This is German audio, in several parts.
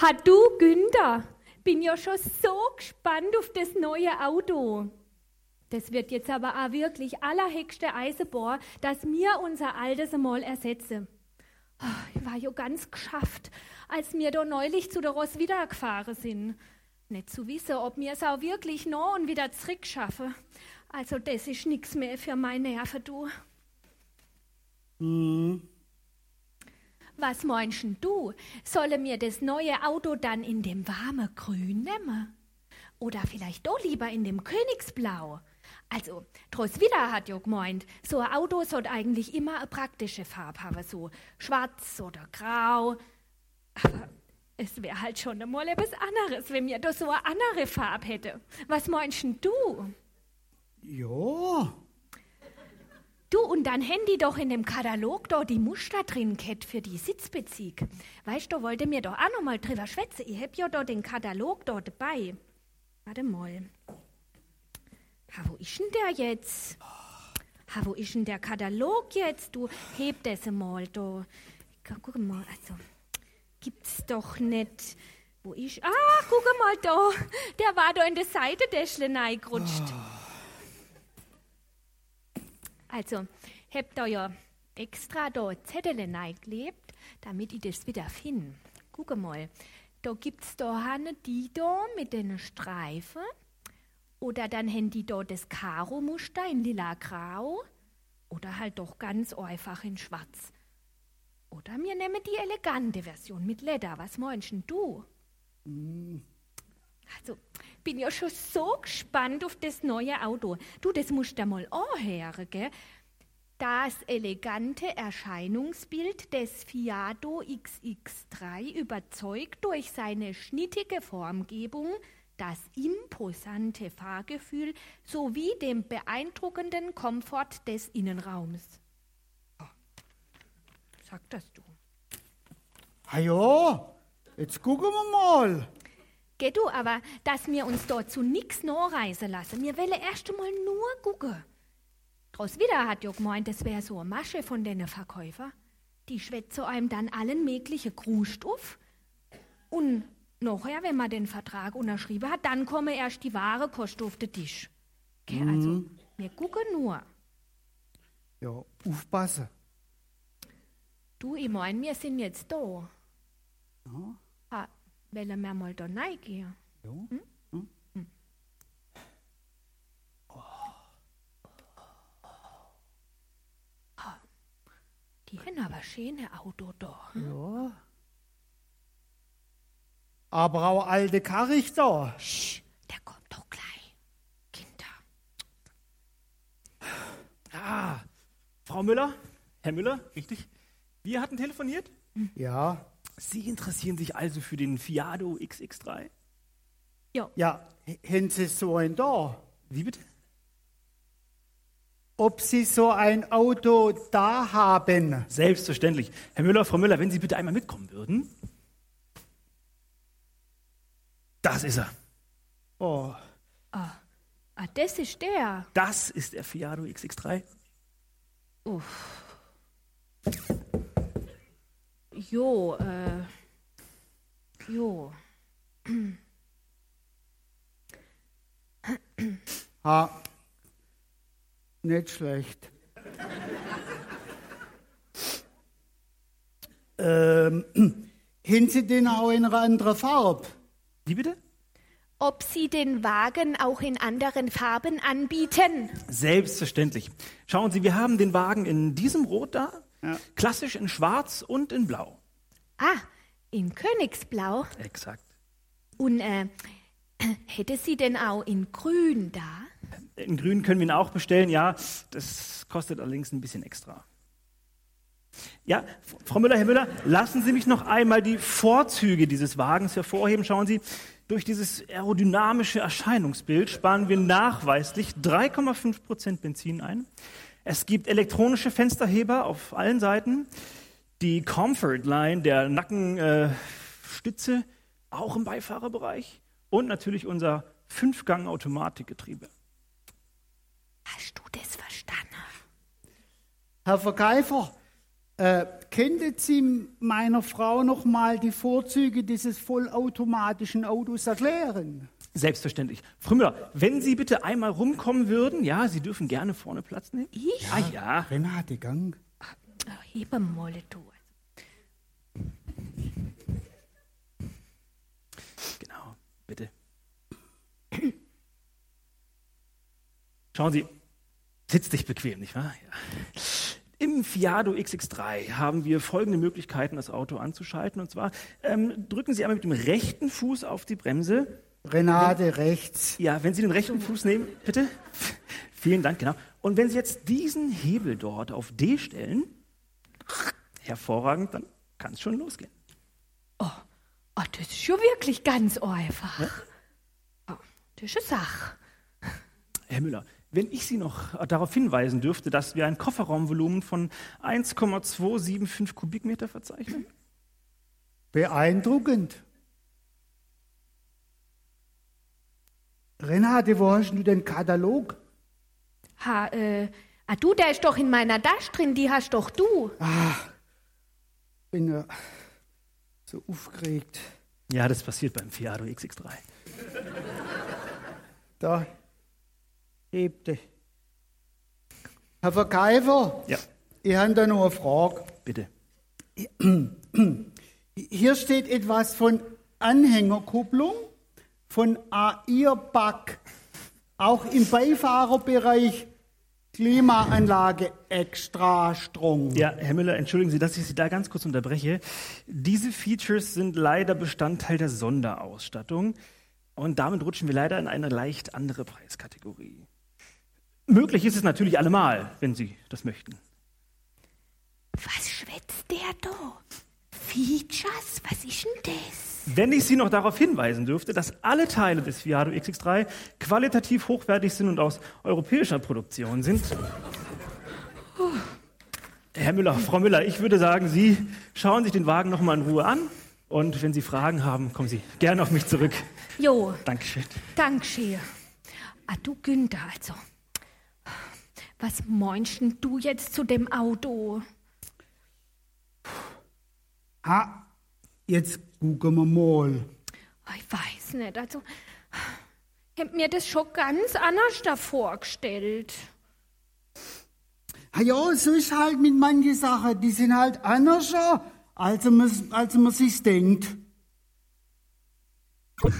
Ha du, Günther, bin ja schon so gespannt auf das neue Auto. Das wird jetzt aber auch wirklich allerhöchste Eisenbohr, dass wir unser altes einmal ersetzen. Ah, ich war ja ganz geschafft, als wir da neulich zu der Ross wieder gefahren sind. Nicht zu wissen, ob wir es auch wirklich noch und wieder zurückschaffen. Also das ist nichts mehr für meine Nerven, du. Hm. Was meinst du? Sollen wir das neue Auto dann in dem warmen Grün nehmen? Oder vielleicht doch lieber in dem Königsblau? Also, Wieder hat ja gemeint, so ein Auto sollte eigentlich immer eine praktische Farbe haben, so schwarz oder grau. Aber es wäre halt schon einmal etwas anderes, wenn wir da so eine andere Farbe hätten. Was meinst du? Ja. Du, und dann Handy doch in dem Katalog da die Muster drin gehabt für die Sitzbezug. Weißt du, wollte mir doch auch noch mal drüber schwätzen. Ich hab ja da den Katalog da dabei. Warte mal. Ha, wo ist denn der jetzt? Ha, wo ist denn der Katalog jetzt? Du, heb das mal da. Guck mal, also, gibt's doch nicht. Wo ist. Ah, guck mal da. Der war da in der Seitendäschle reingerutscht. Also, hab da ja extra da Zettel reingeklebt, damit ich das wieder finde. Guck mal. Da gibt's da Hanne die da mit den Streifen. Oder dann haben die da das Karo-Muster in lila-grau. Oder halt doch ganz einfach in schwarz. Oder wir nehmen die elegante Version mit Leder. Was meinst du? Mm. Also, bin ja schon so gespannt auf das neue Auto. Du, das musst du mal anhören, gell? Das elegante Erscheinungsbild des Fiato XX3 überzeugt durch seine schnittige Formgebung, das imposante Fahrgefühl sowie dem beeindruckenden Komfort des Innenraums. Oh, sag das du. Ah ja, jetzt gucken wir mal. Geh du, aber dass wir uns dort zu nix reisen lassen, wir wollen erst einmal nur gucken. Draus wieder hat jo gemeint, das wäre so eine Masche von den Verkäufer. Die schwätzt einem dann allen möglichen Kruscht auf. Und nachher, wenn man den Vertrag unterschrieben hat, dann komme erst die wahre Kost auf den Tisch. Okay, Mhm. also, wir gucken nur. Ja, aufpassen. Du, ich mein, wir sind jetzt da. Ja. Ha, wollen wir mal da reingehen? Ja. Die haben aber schöne Auto da. ja. Aber auch alte Karich da. Sch, der kommt doch gleich. Kinder. Ah, Frau Müller, Herr Müller, richtig? Wir hatten telefoniert. Ja, Sie interessieren sich also für den Fiado XX3? Ja, ja, haben Sie so ein da? Wie bitte? Ob Sie so ein Auto da haben? Selbstverständlich. Herr Müller, Frau Müller, wenn Sie bitte einmal mitkommen würden. Das ist er. Oh, ah, das ist der. Das ist der Fiado XX3. Uff. Jo, äh. Jo. ha. Nicht schlecht. ähm, haben Sie den auch in einer anderen Farbe? Wie bitte? Ob Sie den Wagen auch in anderen Farben anbieten? Selbstverständlich. Schauen Sie, wir haben den Wagen in diesem Rot da, Ja. klassisch in Schwarz und in Blau. Ah, in Königsblau. Exakt. Und äh, hätte sie denn auch in Grün da? In Grün können wir ihn auch bestellen, ja. Das kostet allerdings ein bisschen extra. Ja, Frau Müller, Herr Müller, lassen Sie mich noch einmal die Vorzüge dieses Wagens hervorheben. Schauen Sie, durch dieses aerodynamische Erscheinungsbild sparen wir nachweislich 3,5 Prozent Benzin ein. Es gibt elektronische Fensterheber auf allen Seiten. Die Comfort Line der Nackenstütze äh, auch im Beifahrerbereich. Und natürlich unser Fünfgang-Automatikgetriebe. Hast du das verstanden? Herr Verkäufer, Äh, könnten Sie meiner Frau noch mal die Vorzüge dieses vollautomatischen Autos erklären? Selbstverständlich. Frau Müller, wenn Sie bitte einmal rumkommen würden, ja, Sie dürfen gerne vorne Platz nehmen. Ich? Ja, ja. Renate, Gang. Ach, Hebe mal, du. Genau, bitte. Schauen Sie, sitz dich bequem, nicht wahr? Ja. Im Fiado XX3 haben wir folgende Möglichkeiten, das Auto anzuschalten. Und zwar ähm, drücken Sie einmal mit dem rechten Fuß auf die Bremse. Renate, rechts. Ja, wenn Sie den rechten Fuß nehmen, bitte. Vielen Dank, genau. Und wenn Sie jetzt diesen Hebel dort auf D stellen, hervorragend, dann kann es schon losgehen. Oh, oh, das ist schon wirklich ganz einfach. Oh, das ist eine Sache. Herr Müller, wenn ich Sie noch darauf hinweisen dürfte, dass wir ein Kofferraumvolumen von 1,275 Kubikmeter verzeichnen? Beeindruckend. Renate, wo hast du den Katalog? Ha, äh, ah, du, der ist doch in meiner Tasche drin, die hast doch du. Bin ja so aufgeregt. Ja, das passiert beim Fiado XX3. Da hebte. Herr Verkäufer, Ja, ich habe da noch eine Frage. bitte. Hier steht etwas von Anhängerkupplung, von AIR-Back, auch im Beifahrerbereich Klimaanlage extra Strom. Ja, Herr Müller, entschuldigen Sie, dass ich Sie da ganz kurz unterbreche. Diese Features sind leider Bestandteil der Sonderausstattung und damit rutschen wir leider in eine leicht andere Preiskategorie. Möglich ist es natürlich allemal, wenn Sie das möchten. Was schwätzt der da? Features? Was ist denn das? Wenn ich Sie noch darauf hinweisen dürfte, dass alle Teile des Fiado XX3 qualitativ hochwertig sind und aus europäischer Produktion sind. Herr Müller, Frau Müller, ich würde sagen, Sie schauen sich den Wagen noch mal in Ruhe an und wenn Sie Fragen haben, kommen Sie gerne auf mich zurück. Jo, Dankeschön. Dankeschön. Ah, du Günther, also. Was meinst denn du jetzt zu dem Auto? Ah, jetzt gucken wir mal. Ich weiß nicht, also. Ich hab mir das schon ganz anders da vorgestellt. Ah ja, so ist halt mit manchen Sachen, die sind halt anders, als man, als man sich denkt.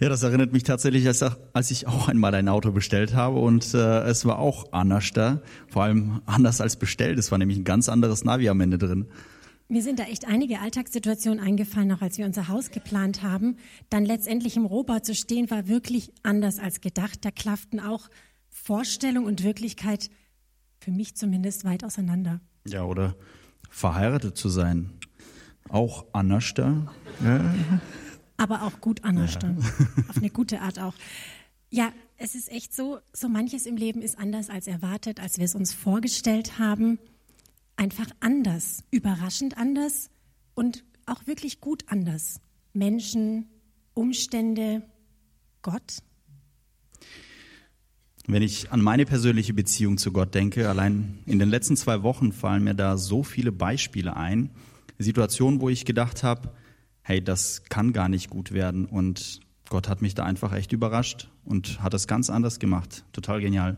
Ja, das erinnert mich tatsächlich, als, als ich auch einmal ein Auto bestellt habe und äh, es war auch anders da, vor allem anders als bestellt. Es war nämlich ein ganz anderes Navi am Ende drin. Mir sind da echt einige Alltagssituationen eingefallen, auch als wir unser Haus geplant haben. Dann letztendlich im Rohbau zu stehen, war wirklich anders als gedacht. Da klafften auch Vorstellung und Wirklichkeit, für mich zumindest, weit auseinander. Ja, oder verheiratet zu sein. Auch anders da. Aber auch gut anders dann. Auf eine gute Art auch. Ja, es ist echt so, so manches im Leben ist anders als erwartet, als wir es uns vorgestellt haben. Einfach anders, überraschend anders und auch wirklich gut anders. Menschen, Umstände, Gott. Wenn ich an meine persönliche Beziehung zu Gott denke, allein in den letzten zwei Wochen fallen mir da so viele Beispiele ein. Situationen, wo ich gedacht habe, hey, das kann gar nicht gut werden. Und Gott hat mich da einfach echt überrascht und hat das ganz anders gemacht. Total genial.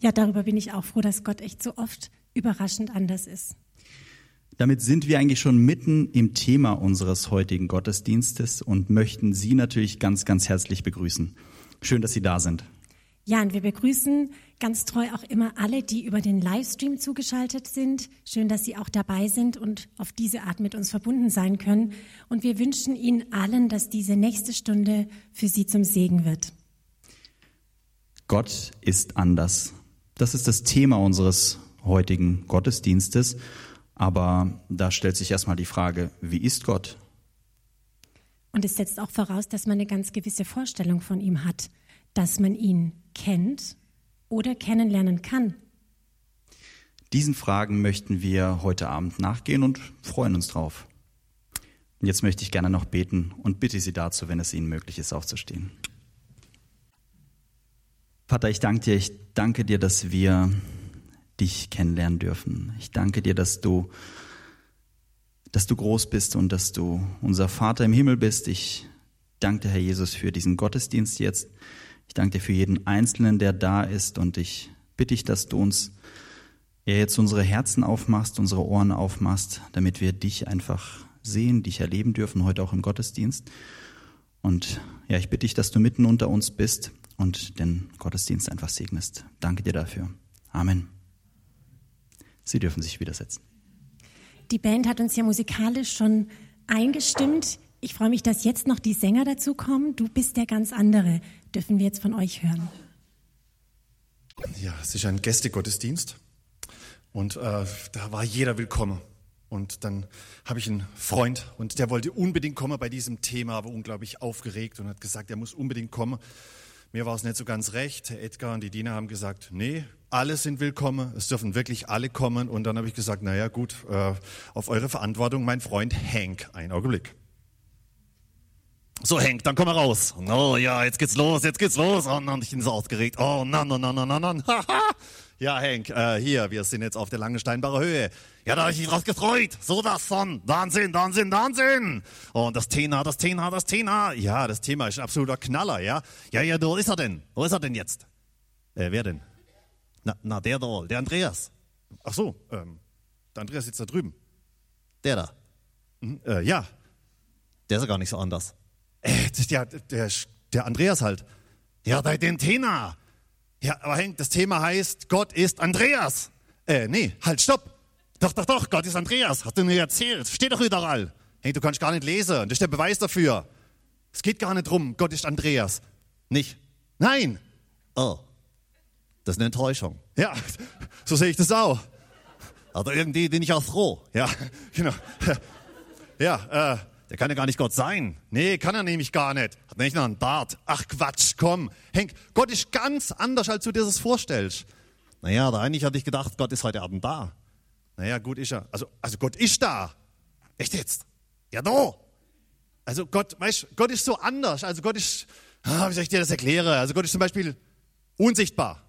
Ja, darüber bin ich auch froh, dass Gott echt so oft überraschend anders ist. Damit sind wir eigentlich schon mitten im Thema unseres heutigen Gottesdienstes und möchten Sie natürlich ganz, ganz herzlich begrüßen. Schön, dass Sie da sind. Ja, und wir begrüßen ganz treu auch immer alle, die über den Livestream zugeschaltet sind. Schön, dass Sie auch dabei sind und auf diese Art mit uns verbunden sein können. Und wir wünschen Ihnen allen, dass diese nächste Stunde für Sie zum Segen wird. Gott ist anders. Das ist das Thema unseres heutigen Gottesdienstes. Aber da stellt sich erstmal die Frage, wie ist Gott? Und es setzt auch voraus, dass man eine ganz gewisse Vorstellung von ihm hat, dass man ihn kennt oder kennenlernen kann. Diesen Fragen möchten wir heute Abend nachgehen und freuen uns drauf. Und jetzt möchte ich gerne noch beten und bitte Sie dazu, wenn es Ihnen möglich ist, aufzustehen. Vater, ich danke dir, ich danke dir, dass wir dich kennenlernen dürfen. Ich danke dir, dass du dass du groß bist und dass du unser Vater im Himmel bist. Ich danke dir, Herr Jesus, für diesen Gottesdienst jetzt. Ich danke dir für jeden Einzelnen, der da ist und ich bitte dich, dass du uns jetzt unsere Herzen aufmachst, unsere Ohren aufmachst, damit wir dich einfach sehen, dich erleben dürfen, heute auch im Gottesdienst. Und ja, ich bitte dich, dass du mitten unter uns bist und den Gottesdienst einfach segnest. Danke dir dafür. Amen. Sie dürfen sich widersetzen. Die Band hat uns ja musikalisch schon eingestimmt. Ich freue mich, dass jetzt noch die Sänger dazukommen. Du bist der ganz andere. Dürfen wir jetzt von euch hören. Ja, es ist ein Gästegottesdienst und äh, da war jeder willkommen. Und dann habe ich einen Freund und der wollte unbedingt kommen bei diesem Thema, war unglaublich aufgeregt und hat gesagt, er muss unbedingt kommen. Mir war es nicht so ganz recht. Edgar und die Diener haben gesagt, nee, alle sind willkommen, es dürfen wirklich alle kommen. Und dann habe ich gesagt, naja gut, äh, auf eure Verantwortung, mein Freund Hank. Ein Augenblick. So, Hank, dann komm mal raus. Oh ja, jetzt geht's los, jetzt geht's los. Oh nein, ich bin so aufgeregt. Oh nein, nein, nein, nein, nein. Ja, Hank, äh, hier, wir sind jetzt auf der Langensteinbacher Höhe. Ja, da habe ich mich drauf gefreut. So das von. Wahnsinn, Wahnsinn, Wahnsinn. Und das Thema, das Thema, das Thema. Ja, das Thema ist ein absoluter Knaller, ja. Ja, ja, wo ist er denn? Wo ist er denn jetzt? Äh, wer denn? Na, na der da, der Andreas. Ach so, ähm, der Andreas sitzt da drüben. Der da. Mhm, äh, ja, der ist ja gar nicht so anders. Äh, der, der, der Andreas halt. Ja, bei den Thema. Ja, aber Henk, das Thema heißt, Gott ist Andreas. Äh, nee, halt, stopp. Doch, doch, doch, Gott ist Andreas. Hast du mir erzählt. Steht doch überall. Henk, du kannst gar nicht lesen. Das ist der Beweis dafür. Es geht gar nicht drum, Gott ist Andreas. Nicht? Nein. Oh. Das ist eine Enttäuschung. Ja, so sehe ich das auch. Aber irgendwie bin ich auch froh. Ja, genau. Ja, äh, der kann ja gar nicht Gott sein. Nee, kann er nämlich gar nicht. Hat nicht noch einen Bart. Ach Quatsch, komm. Henk, Gott ist ganz anders, als du dir das vorstellst. Naja, da eigentlich hatte ich gedacht, Gott ist heute Abend da. Naja, gut ist er. Also, also Gott ist da. Echt jetzt? Ja, da. Also Gott, weißt Gott ist so anders. Also Gott ist, ah, wie soll ich dir das erklären? Also Gott ist zum Beispiel unsichtbar.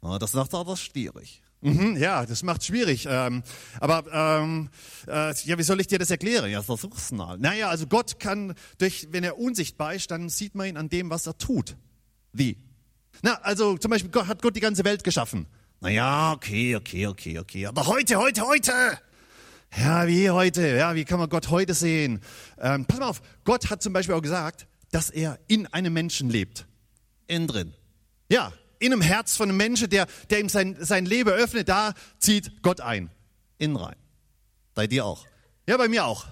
Oh, das macht aber schwierig. Mhm, ja, das macht schwierig. Ähm, aber ähm, äh, ja, wie soll ich dir das erklären? Ja, versuch's mal. Naja, also Gott kann durch, wenn er unsichtbar ist, dann sieht man ihn an dem, was er tut. Wie? Na, also zum Beispiel Gott, hat Gott die ganze Welt geschaffen. Naja, okay, okay, okay, okay. Aber heute, heute, heute. Ja, wie heute? Ja, wie kann man Gott heute sehen? Ähm, pass mal auf, Gott hat zum Beispiel auch gesagt, dass er in einem Menschen lebt. Innen drin. Ja, in einem Herz von einem Menschen, der, der ihm sein, sein Leben öffnet, da zieht Gott ein. Innen rein. Bei dir auch. Ja, bei mir auch.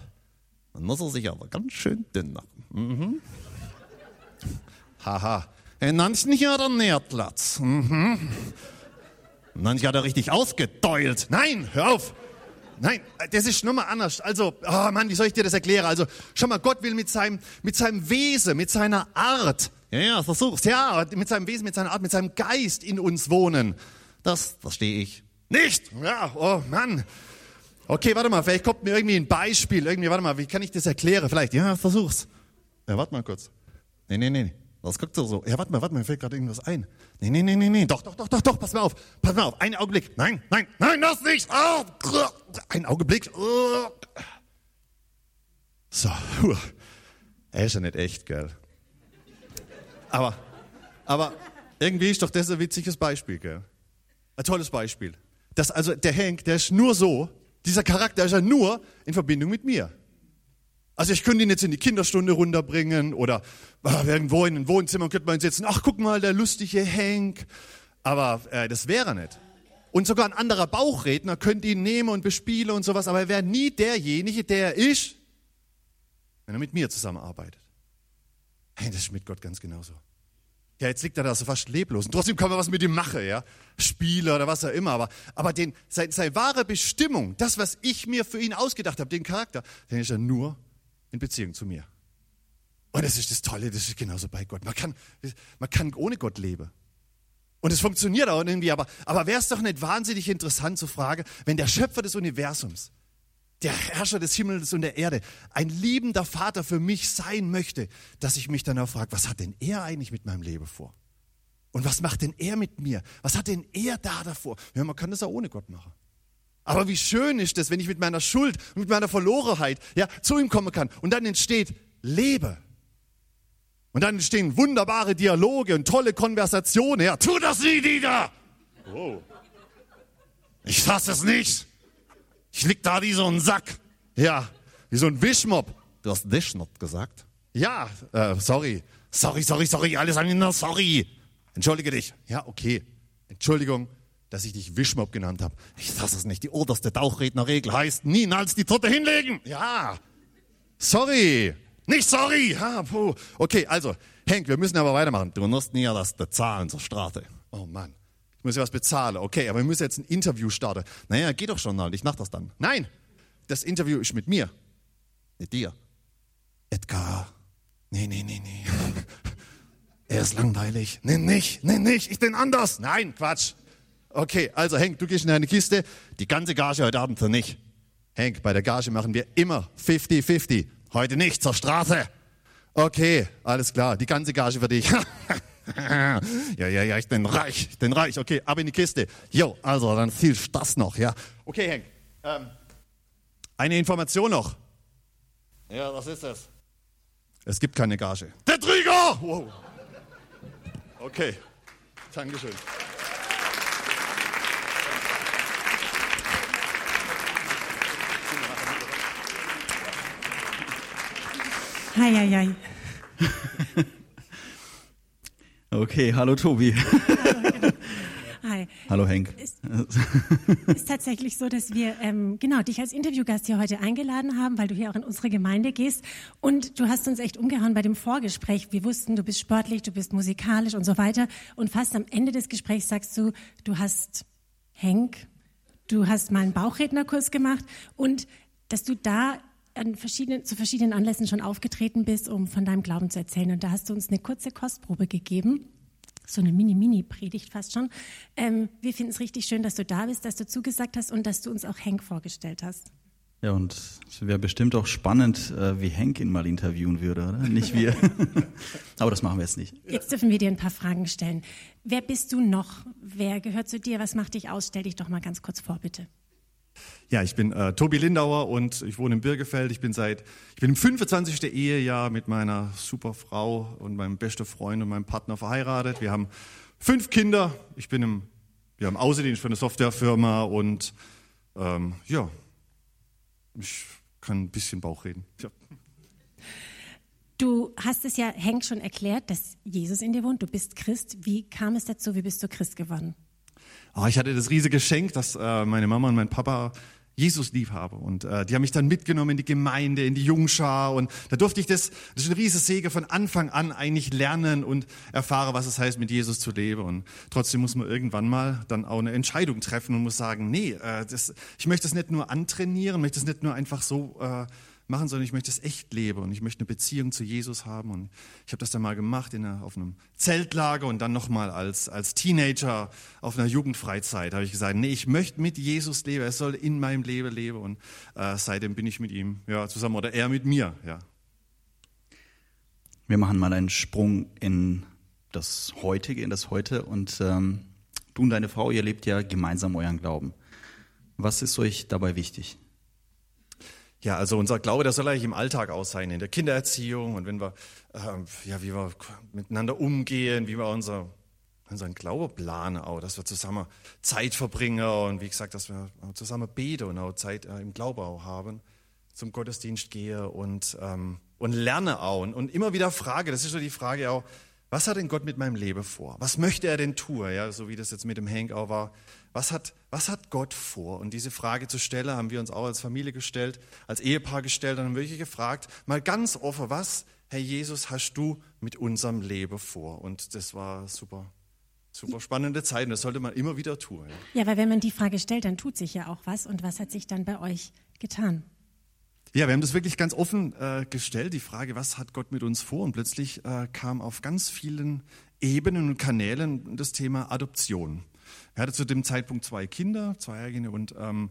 Dann muss er sich aber ganz schön dünn machen. Mhm. Haha. In manchen hier hat er Nährplatz. Mhm. In manchen hat er richtig ausgedeult. Nein, hör auf. Nein, das ist nochmal anders. Also, oh Mann, wie soll ich dir das erklären? Also, schau mal, Gott will mit seinem, mit seinem Wesen, mit seiner Art, ja, ja, versuch's, ja, mit seinem Wesen, mit seiner Art, mit seinem Geist in uns wohnen. Das verstehe ich nicht. Ja, oh Mann. Okay, warte mal, vielleicht kommt mir irgendwie ein Beispiel. Irgendwie, warte mal, wie kann ich das erklären? Vielleicht, ja, versuch's. Ja, warte mal kurz. Nee, nee, nee. Was guckt so so? Ja, warte mal, warte mal, mir fällt gerade irgendwas ein. Nee, nee, nee, nee, nee. Doch, doch, doch, doch, doch, pass mal auf. Pass mal auf. Einen Augenblick. Nein, nein, nein, das nicht. Oh, ein Augenblick. Oh. So, er ist ja nicht echt, gell? Aber, aber irgendwie ist doch das ein witziges Beispiel, gell? Ein tolles Beispiel. Das also, der Henk, der ist nur so, dieser Charakter ist ja nur in Verbindung mit mir. Also ich könnte ihn jetzt in die Kinderstunde runterbringen oder äh, irgendwo in ein Wohnzimmer könnte man setzen. Ach, guck mal, der lustige Henk. Aber äh, das wäre nicht. Und sogar ein anderer Bauchredner könnte ihn nehmen und bespielen und sowas, aber er wäre nie derjenige, der er ist, wenn er mit mir zusammenarbeitet. Hey, das ist mit Gott ganz genauso. Ja, jetzt liegt er da so fast leblos. Und trotzdem kann man was mit ihm machen, ja. Spiele oder was auch immer. Aber, aber den, seine, seine wahre Bestimmung, das, was ich mir für ihn ausgedacht habe, den Charakter, den ist er nur in Beziehung zu mir. Und das ist das Tolle, das ist genauso bei Gott. Man kann, man kann ohne Gott leben. Und es funktioniert auch irgendwie, aber, aber wäre es doch nicht wahnsinnig interessant zu fragen, wenn der Schöpfer des Universums, der Herrscher des Himmels und der Erde, ein liebender Vater für mich sein möchte, dass ich mich dann auch frage, was hat denn er eigentlich mit meinem Leben vor? Und was macht denn er mit mir? Was hat denn er da davor? Ja, man kann das auch ohne Gott machen. Aber wie schön ist es, wenn ich mit meiner Schuld und mit meiner Verlorenheit ja, zu ihm kommen kann. Und dann entsteht Lebe. Und dann entstehen wunderbare Dialoge und tolle Konversationen. Ja, tu das nie wieder! Oh. Ich fasse es nicht. Ich lieg da wie so ein Sack. Ja, wie so ein Wischmob. Du hast Wischmob gesagt? Ja, äh, sorry. Sorry, sorry, sorry, alles aneinander, sorry. Entschuldige dich. Ja, okay. Entschuldigung, dass ich dich Wischmob genannt habe. Ich fasse es nicht. Die oberste Tauchrednerregel heißt, niemals die Torte hinlegen. Ja. Sorry. Nicht sorry. Ja, puh. Okay, also, Henk, wir müssen aber weitermachen. Du musst nie das bezahlen zur Strafe. Oh Mann. Ich muss ja was bezahlen. Okay, aber wir müssen jetzt ein Interview starten. Naja, geh doch schon mal. Ich mach das dann. Nein. Das Interview ist mit mir. Mit dir. Edgar. Nee, nee, nee, nee. Er ist langweilig. Nee, nicht, nee, nicht. Ich bin anders. Nein, Quatsch. Okay, also Henk, du gehst in deine Kiste. Die ganze Gage heute Abend für mich. Henk, bei der Gage machen wir immer 50-50. Heute nicht, zur Straße. Okay, alles klar. Die ganze Gage für dich. ja, ja, ja, ich bin reich. Ich bin reich. Okay, ab in die Kiste. Jo, also dann viel Spaß noch, ja. Okay, Henk. Ähm, eine Information noch. Ja, was ist das? Es gibt keine Gage. Der Trigger! Wow. Okay, Dankeschön. Hei, hei, hei. Okay, hallo Tobi. Hi. Hallo Henk. Ist, ist tatsächlich so, dass wir ähm, genau dich als Interviewgast hier heute eingeladen haben, weil du hier auch in unsere Gemeinde gehst. Und du hast uns echt umgehauen bei dem Vorgespräch. Wir wussten, du bist sportlich, du bist musikalisch und so weiter. Und fast am Ende des Gesprächs sagst du, du hast Henk, du hast mal einen Bauchrednerkurs gemacht und dass du da an verschiedenen, zu verschiedenen Anlässen schon aufgetreten bist, um von deinem Glauben zu erzählen. Und da hast du uns eine kurze Kostprobe gegeben so eine Mini-Mini-Predigt fast schon. Ähm, wir finden es richtig schön, dass du da bist, dass du zugesagt hast und dass du uns auch Henk vorgestellt hast. Ja, und es wäre bestimmt auch spannend, äh, wie Henk ihn mal interviewen würde, oder? Nicht wir. Aber das machen wir jetzt nicht. Jetzt dürfen wir dir ein paar Fragen stellen. Wer bist du noch? Wer gehört zu dir? Was macht dich aus? Stell dich doch mal ganz kurz vor, bitte. Ja, ich bin äh, Tobi Lindauer und ich wohne in Birgefeld. Ich bin seit, ich bin im 25. Ehejahr mit meiner super Frau und meinem besten Freund und meinem Partner verheiratet. Wir haben fünf Kinder. Ich bin im, wir haben Außendienst für eine Softwarefirma und ähm, ja, ich kann ein bisschen Bauch reden. Ja. Du hast es ja Henk schon erklärt, dass Jesus in dir wohnt. Du bist Christ. Wie kam es dazu? Wie bist du Christ geworden? Oh, ich hatte das riesige Geschenk, dass äh, meine Mama und mein Papa Jesus lieb habe. Und äh, die haben mich dann mitgenommen in die Gemeinde, in die Jungschar. Und da durfte ich das, das ist ein riesiges Segen, von Anfang an eigentlich lernen und erfahre, was es heißt, mit Jesus zu leben. Und trotzdem muss man irgendwann mal dann auch eine Entscheidung treffen und muss sagen, nee, äh, das, ich möchte es nicht nur antrainieren, möchte es nicht nur einfach so äh, machen, sondern ich möchte es echt leben und ich möchte eine Beziehung zu Jesus haben. Und ich habe das dann mal gemacht in einer, auf einem Zeltlager und dann nochmal als, als Teenager auf einer Jugendfreizeit. habe ich gesagt, nee, ich möchte mit Jesus leben, er soll in meinem Leben leben und äh, seitdem bin ich mit ihm ja, zusammen oder er mit mir. Ja. Wir machen mal einen Sprung in das Heutige, in das Heute und ähm, du und deine Frau, ihr lebt ja gemeinsam euren Glauben. Was ist euch dabei wichtig? Ja, also unser Glaube, der soll eigentlich im Alltag aus sein, in der Kindererziehung und wenn wir, äh, ja, wie wir miteinander umgehen, wie wir unser, unseren Glaube planen auch, dass wir zusammen Zeit verbringen und wie gesagt, dass wir zusammen beten und auch Zeit äh, im Glaube auch haben, zum Gottesdienst gehe und, ähm, und lerne auch und, und immer wieder frage, das ist so die Frage auch, was hat denn Gott mit meinem Leben vor? Was möchte er denn tun? Ja, so wie das jetzt mit dem Hank auch war. Was hat, was hat Gott vor? Und diese Frage zu stellen, haben wir uns auch als Familie gestellt, als Ehepaar gestellt und haben wirklich gefragt, mal ganz offen, was, Herr Jesus, hast du mit unserem Leben vor? Und das war super, super spannende Zeit und das sollte man immer wieder tun. Ja. ja, weil wenn man die Frage stellt, dann tut sich ja auch was. Und was hat sich dann bei euch getan? Ja, wir haben das wirklich ganz offen äh, gestellt, die Frage, was hat Gott mit uns vor? Und plötzlich äh, kam auf ganz vielen Ebenen und Kanälen das Thema Adoption. Er hatte zu dem Zeitpunkt zwei Kinder, zwei eigene und ähm,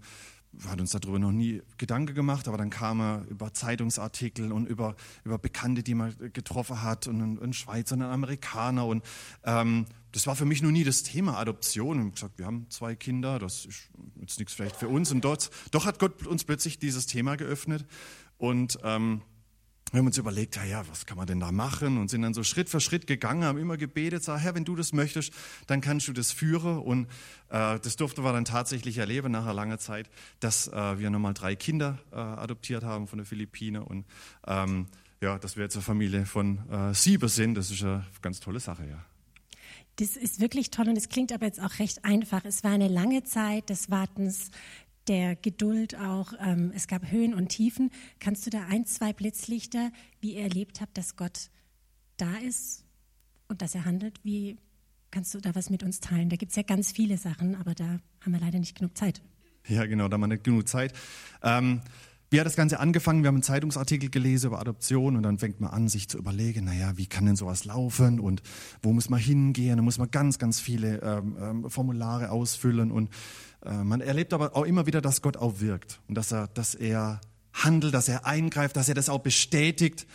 hat uns darüber noch nie Gedanken gemacht, aber dann kam er über Zeitungsartikel und über, über Bekannte, die man getroffen hat und ein, ein Schweizer und ein Amerikaner und ähm, das war für mich noch nie das Thema Adoption. Ich habe gesagt, wir haben zwei Kinder, das ist jetzt nichts vielleicht für uns. Und dort, doch hat Gott uns plötzlich dieses Thema geöffnet. Und ähm, wir haben uns überlegt, ja, was kann man denn da machen? Und sind dann so Schritt für Schritt gegangen, haben immer gebetet, sagen, Herr, wenn du das möchtest, dann kannst du das führen. Und äh, das durften wir dann tatsächlich erleben nach einer langen Zeit, dass äh, wir nochmal drei Kinder äh, adoptiert haben von den Philippinen und ähm, ja, dass wir jetzt eine Familie von äh, sieben sind. Das ist eine ganz tolle Sache, ja. Das ist wirklich toll und es klingt aber jetzt auch recht einfach. Es war eine lange Zeit des Wartens, der Geduld auch. Ähm, es gab Höhen und Tiefen. Kannst du da ein, zwei Blitzlichter, wie ihr erlebt habt, dass Gott da ist und dass er handelt? Wie kannst du da was mit uns teilen? Da gibt es ja ganz viele Sachen, aber da haben wir leider nicht genug Zeit. Ja, genau, da haben wir nicht genug Zeit. Ähm, wie hat das Ganze angefangen? Wir haben einen Zeitungsartikel gelesen über Adoption und dann fängt man an, sich zu überlegen, naja, wie kann denn sowas laufen und wo muss man hingehen? Da muss man ganz, ganz viele ähm, ähm, Formulare ausfüllen und man erlebt aber auch immer wieder, dass Gott auch wirkt und dass er, dass er handelt, dass er eingreift, dass er das auch bestätigt.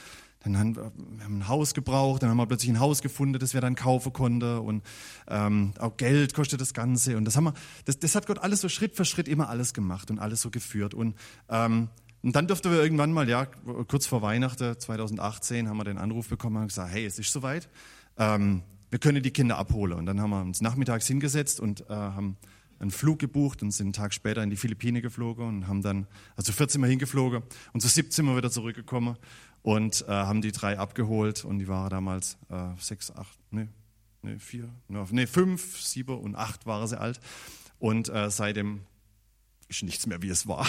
Dann haben wir ein Haus gebraucht, dann haben wir plötzlich ein Haus gefunden, das wir dann kaufen konnten und ähm, auch Geld kostet das Ganze und das haben wir, das, das hat Gott alles so Schritt für Schritt immer alles gemacht und alles so geführt und ähm, und dann durften wir irgendwann mal, ja, kurz vor Weihnachten 2018, haben wir den Anruf bekommen und gesagt, hey, es ist soweit, ähm, wir können die Kinder abholen. Und dann haben wir uns nachmittags hingesetzt und äh, haben einen Flug gebucht und sind einen Tag später in die Philippinen geflogen und haben dann, also 14 Mal hingeflogen und zu 17 Mal wieder zurückgekommen und äh, haben die drei abgeholt und die waren damals äh, sechs, acht, nee, nee, vier, nee, fünf, sieben und acht waren sie alt. Und äh, seitdem ist nichts mehr, wie es war.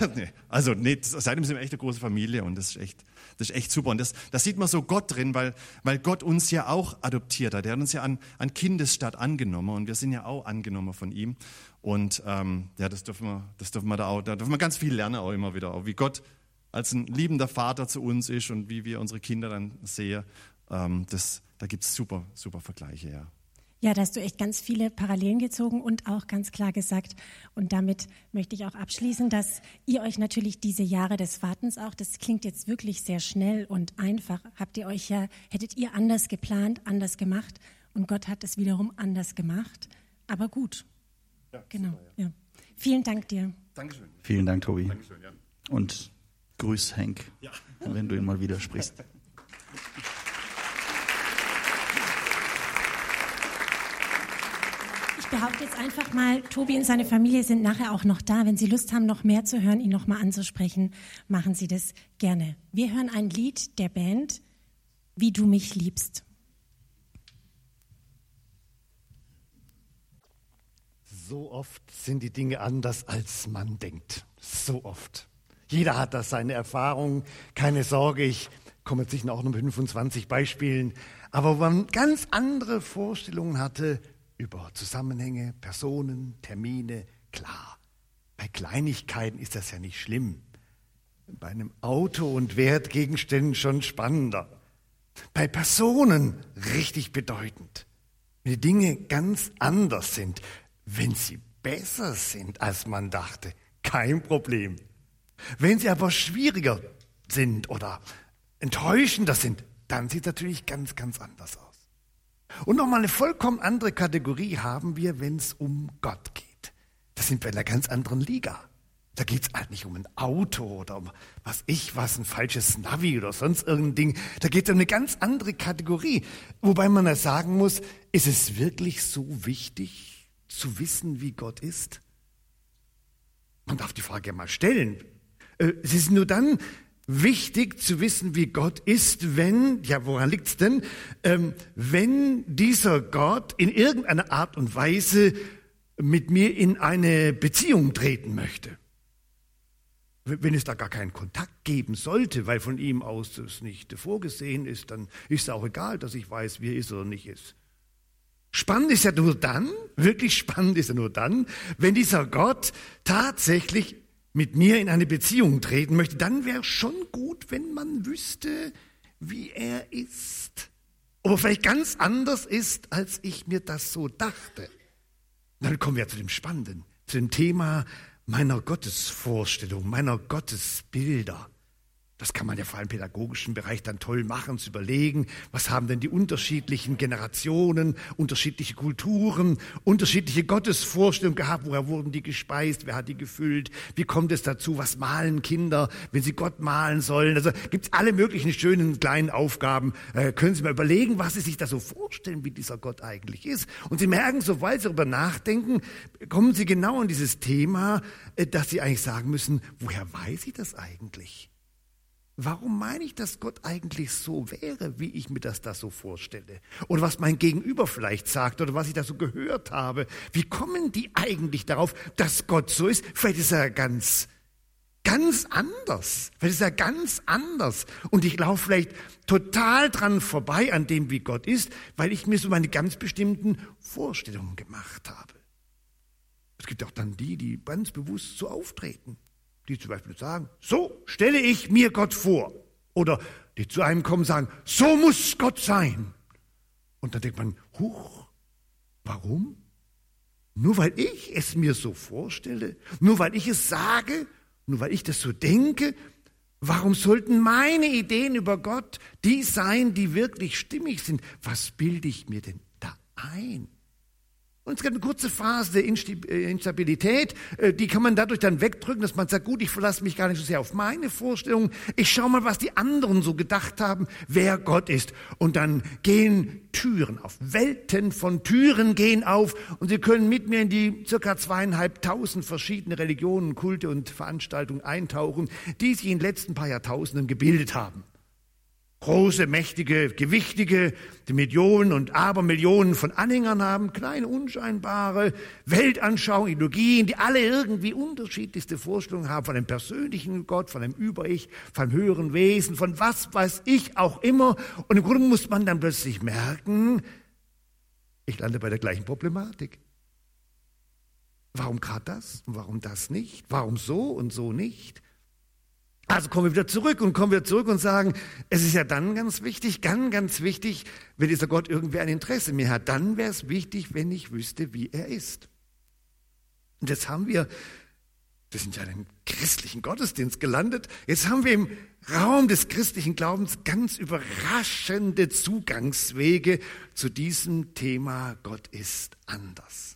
also nee, seitdem sind wir echt eine große Familie und das ist echt, das ist echt super. Und das, das sieht man so Gott drin, weil, weil Gott uns ja auch adoptiert hat. Er hat uns ja an, an Kindesstadt angenommen und wir sind ja auch angenommen von ihm. Und ähm, ja, das dürfen wir, das dürfen wir da auch, da dürfen wir ganz viel lernen auch immer wieder, auch wie Gott als ein liebender Vater zu uns ist und wie wir unsere Kinder dann sehen. Ähm, das, da gibt es super, super Vergleiche, ja. Ja, da hast du echt ganz viele Parallelen gezogen und auch ganz klar gesagt. Und damit möchte ich auch abschließen, dass ihr euch natürlich diese Jahre des Wartens auch, das klingt jetzt wirklich sehr schnell und einfach, habt ihr euch ja, hättet ihr anders geplant, anders gemacht und Gott hat es wiederum anders gemacht. Aber gut. Ja, genau. Super, ja. Ja. Vielen Dank dir. Dankeschön. Vielen Dank, Tobi. Dankeschön, ja. Und grüß Henk, wenn du ihn mal wieder sprichst. behaupte jetzt einfach mal, Tobi und seine Familie sind nachher auch noch da. Wenn Sie Lust haben, noch mehr zu hören, ihn noch mal anzusprechen, machen Sie das gerne. Wir hören ein Lied der Band, Wie du mich liebst. So oft sind die Dinge anders, als man denkt. So oft. Jeder hat das seine Erfahrung. Keine Sorge, ich komme jetzt nicht noch mit 25 Beispielen. Aber wo man ganz andere Vorstellungen hatte, über Zusammenhänge, Personen, Termine, klar. Bei Kleinigkeiten ist das ja nicht schlimm. Bei einem Auto und Wertgegenständen schon spannender. Bei Personen richtig bedeutend. Wenn die Dinge ganz anders sind, wenn sie besser sind, als man dachte, kein Problem. Wenn sie aber schwieriger sind oder enttäuschender sind, dann sieht es natürlich ganz, ganz anders aus. Und nochmal eine vollkommen andere Kategorie haben wir, wenn es um Gott geht. Da sind wir in einer ganz anderen Liga. Da geht es halt nicht um ein Auto oder um was ich was, ein falsches Navi oder sonst irgendein Ding. Da geht es um eine ganz andere Kategorie. Wobei man da sagen muss, ist es wirklich so wichtig zu wissen, wie Gott ist? Man darf die Frage ja mal stellen. Äh, es ist nur dann wichtig zu wissen, wie Gott ist, wenn, ja, woran liegt's denn, ähm, wenn dieser Gott in irgendeiner Art und Weise mit mir in eine Beziehung treten möchte. Wenn es da gar keinen Kontakt geben sollte, weil von ihm aus das nicht vorgesehen ist, dann ist es auch egal, dass ich weiß, wie er ist oder nicht ist. Spannend ist ja nur dann, wirklich spannend ist ja nur dann, wenn dieser Gott tatsächlich mit mir in eine Beziehung treten möchte, dann wäre schon gut, wenn man wüsste, wie er ist. Ob er vielleicht ganz anders ist, als ich mir das so dachte. Dann kommen wir zu dem Spannenden, zu dem Thema meiner Gottesvorstellung, meiner Gottesbilder. Das kann man ja vor allem im pädagogischen Bereich dann toll machen, zu überlegen, was haben denn die unterschiedlichen Generationen, unterschiedliche Kulturen, unterschiedliche Gottesvorstellungen gehabt, woher wurden die gespeist, wer hat die gefüllt, wie kommt es dazu, was malen Kinder, wenn sie Gott malen sollen. Also gibt's alle möglichen schönen kleinen Aufgaben. Äh, können Sie mal überlegen, was Sie sich da so vorstellen, wie dieser Gott eigentlich ist. Und Sie merken, sobald Sie darüber nachdenken, kommen Sie genau an dieses Thema, äh, dass Sie eigentlich sagen müssen, woher weiß ich das eigentlich? Warum meine ich, dass Gott eigentlich so wäre, wie ich mir das da so vorstelle? Oder was mein Gegenüber vielleicht sagt oder was ich da so gehört habe. Wie kommen die eigentlich darauf, dass Gott so ist? Vielleicht ist er ganz, ganz anders. Vielleicht ist er ganz anders. Und ich laufe vielleicht total dran vorbei an dem, wie Gott ist, weil ich mir so meine ganz bestimmten Vorstellungen gemacht habe. Es gibt auch dann die, die ganz bewusst so auftreten die zum Beispiel sagen, so stelle ich mir Gott vor. Oder die zu einem kommen und sagen, so muss Gott sein. Und dann denkt man, huch, warum? Nur weil ich es mir so vorstelle, nur weil ich es sage, nur weil ich das so denke, warum sollten meine Ideen über Gott die sein, die wirklich stimmig sind? Was bilde ich mir denn da ein? Und es gibt eine kurze Phase der äh, Instabilität, äh, die kann man dadurch dann wegdrücken, dass man sagt, gut, ich verlasse mich gar nicht so sehr auf meine Vorstellungen, ich schaue mal, was die anderen so gedacht haben, wer Gott ist. Und dann gehen Türen auf, Welten von Türen gehen auf und Sie können mit mir in die circa zweieinhalbtausend verschiedene Religionen, Kulte und Veranstaltungen eintauchen, die sich in den letzten paar Jahrtausenden gebildet haben. Große, mächtige, gewichtige, die Millionen und Abermillionen von Anhängern haben, kleine, unscheinbare Weltanschauungen, Ideologien, die alle irgendwie unterschiedlichste Vorstellungen haben von einem persönlichen Gott, von einem Über-Ich, von einem höheren Wesen, von was weiß ich auch immer. Und im Grunde muss man dann plötzlich merken, ich lande bei der gleichen Problematik. Warum gerade das und warum das nicht? Warum so und so nicht? Also kommen wir wieder zurück und kommen wir zurück und sagen, es ist ja dann ganz wichtig, ganz, ganz wichtig, wenn dieser Gott irgendwie ein Interesse mir hat, dann wäre es wichtig, wenn ich wüsste, wie er ist. Und jetzt haben wir, wir sind ja in einem christlichen Gottesdienst gelandet, jetzt haben wir im Raum des christlichen Glaubens ganz überraschende Zugangswege zu diesem Thema Gott ist anders.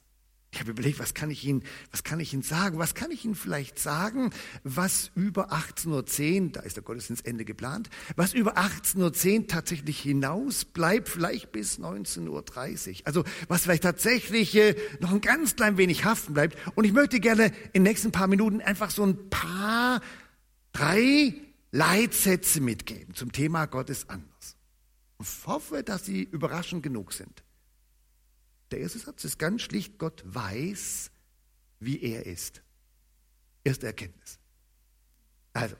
Ich habe überlegt, was kann ich Ihnen, was kann ich Ihnen sagen? Was kann ich Ihnen vielleicht sagen, was über 18.10 Uhr, da ist der Gottesdienstende geplant, was über 18.10 Uhr tatsächlich hinaus bleibt, vielleicht bis 19.30 Uhr. Also was vielleicht tatsächlich äh, noch ein ganz klein wenig haften bleibt. Und ich möchte gerne in den nächsten paar Minuten einfach so ein paar, drei Leitsätze mitgeben zum Thema Gott ist anders. Ich hoffe, dass sie überraschend genug sind. Der erste Satz ist ganz schlicht, Gott weiß, wie er ist. Erste Erkenntnis. Also,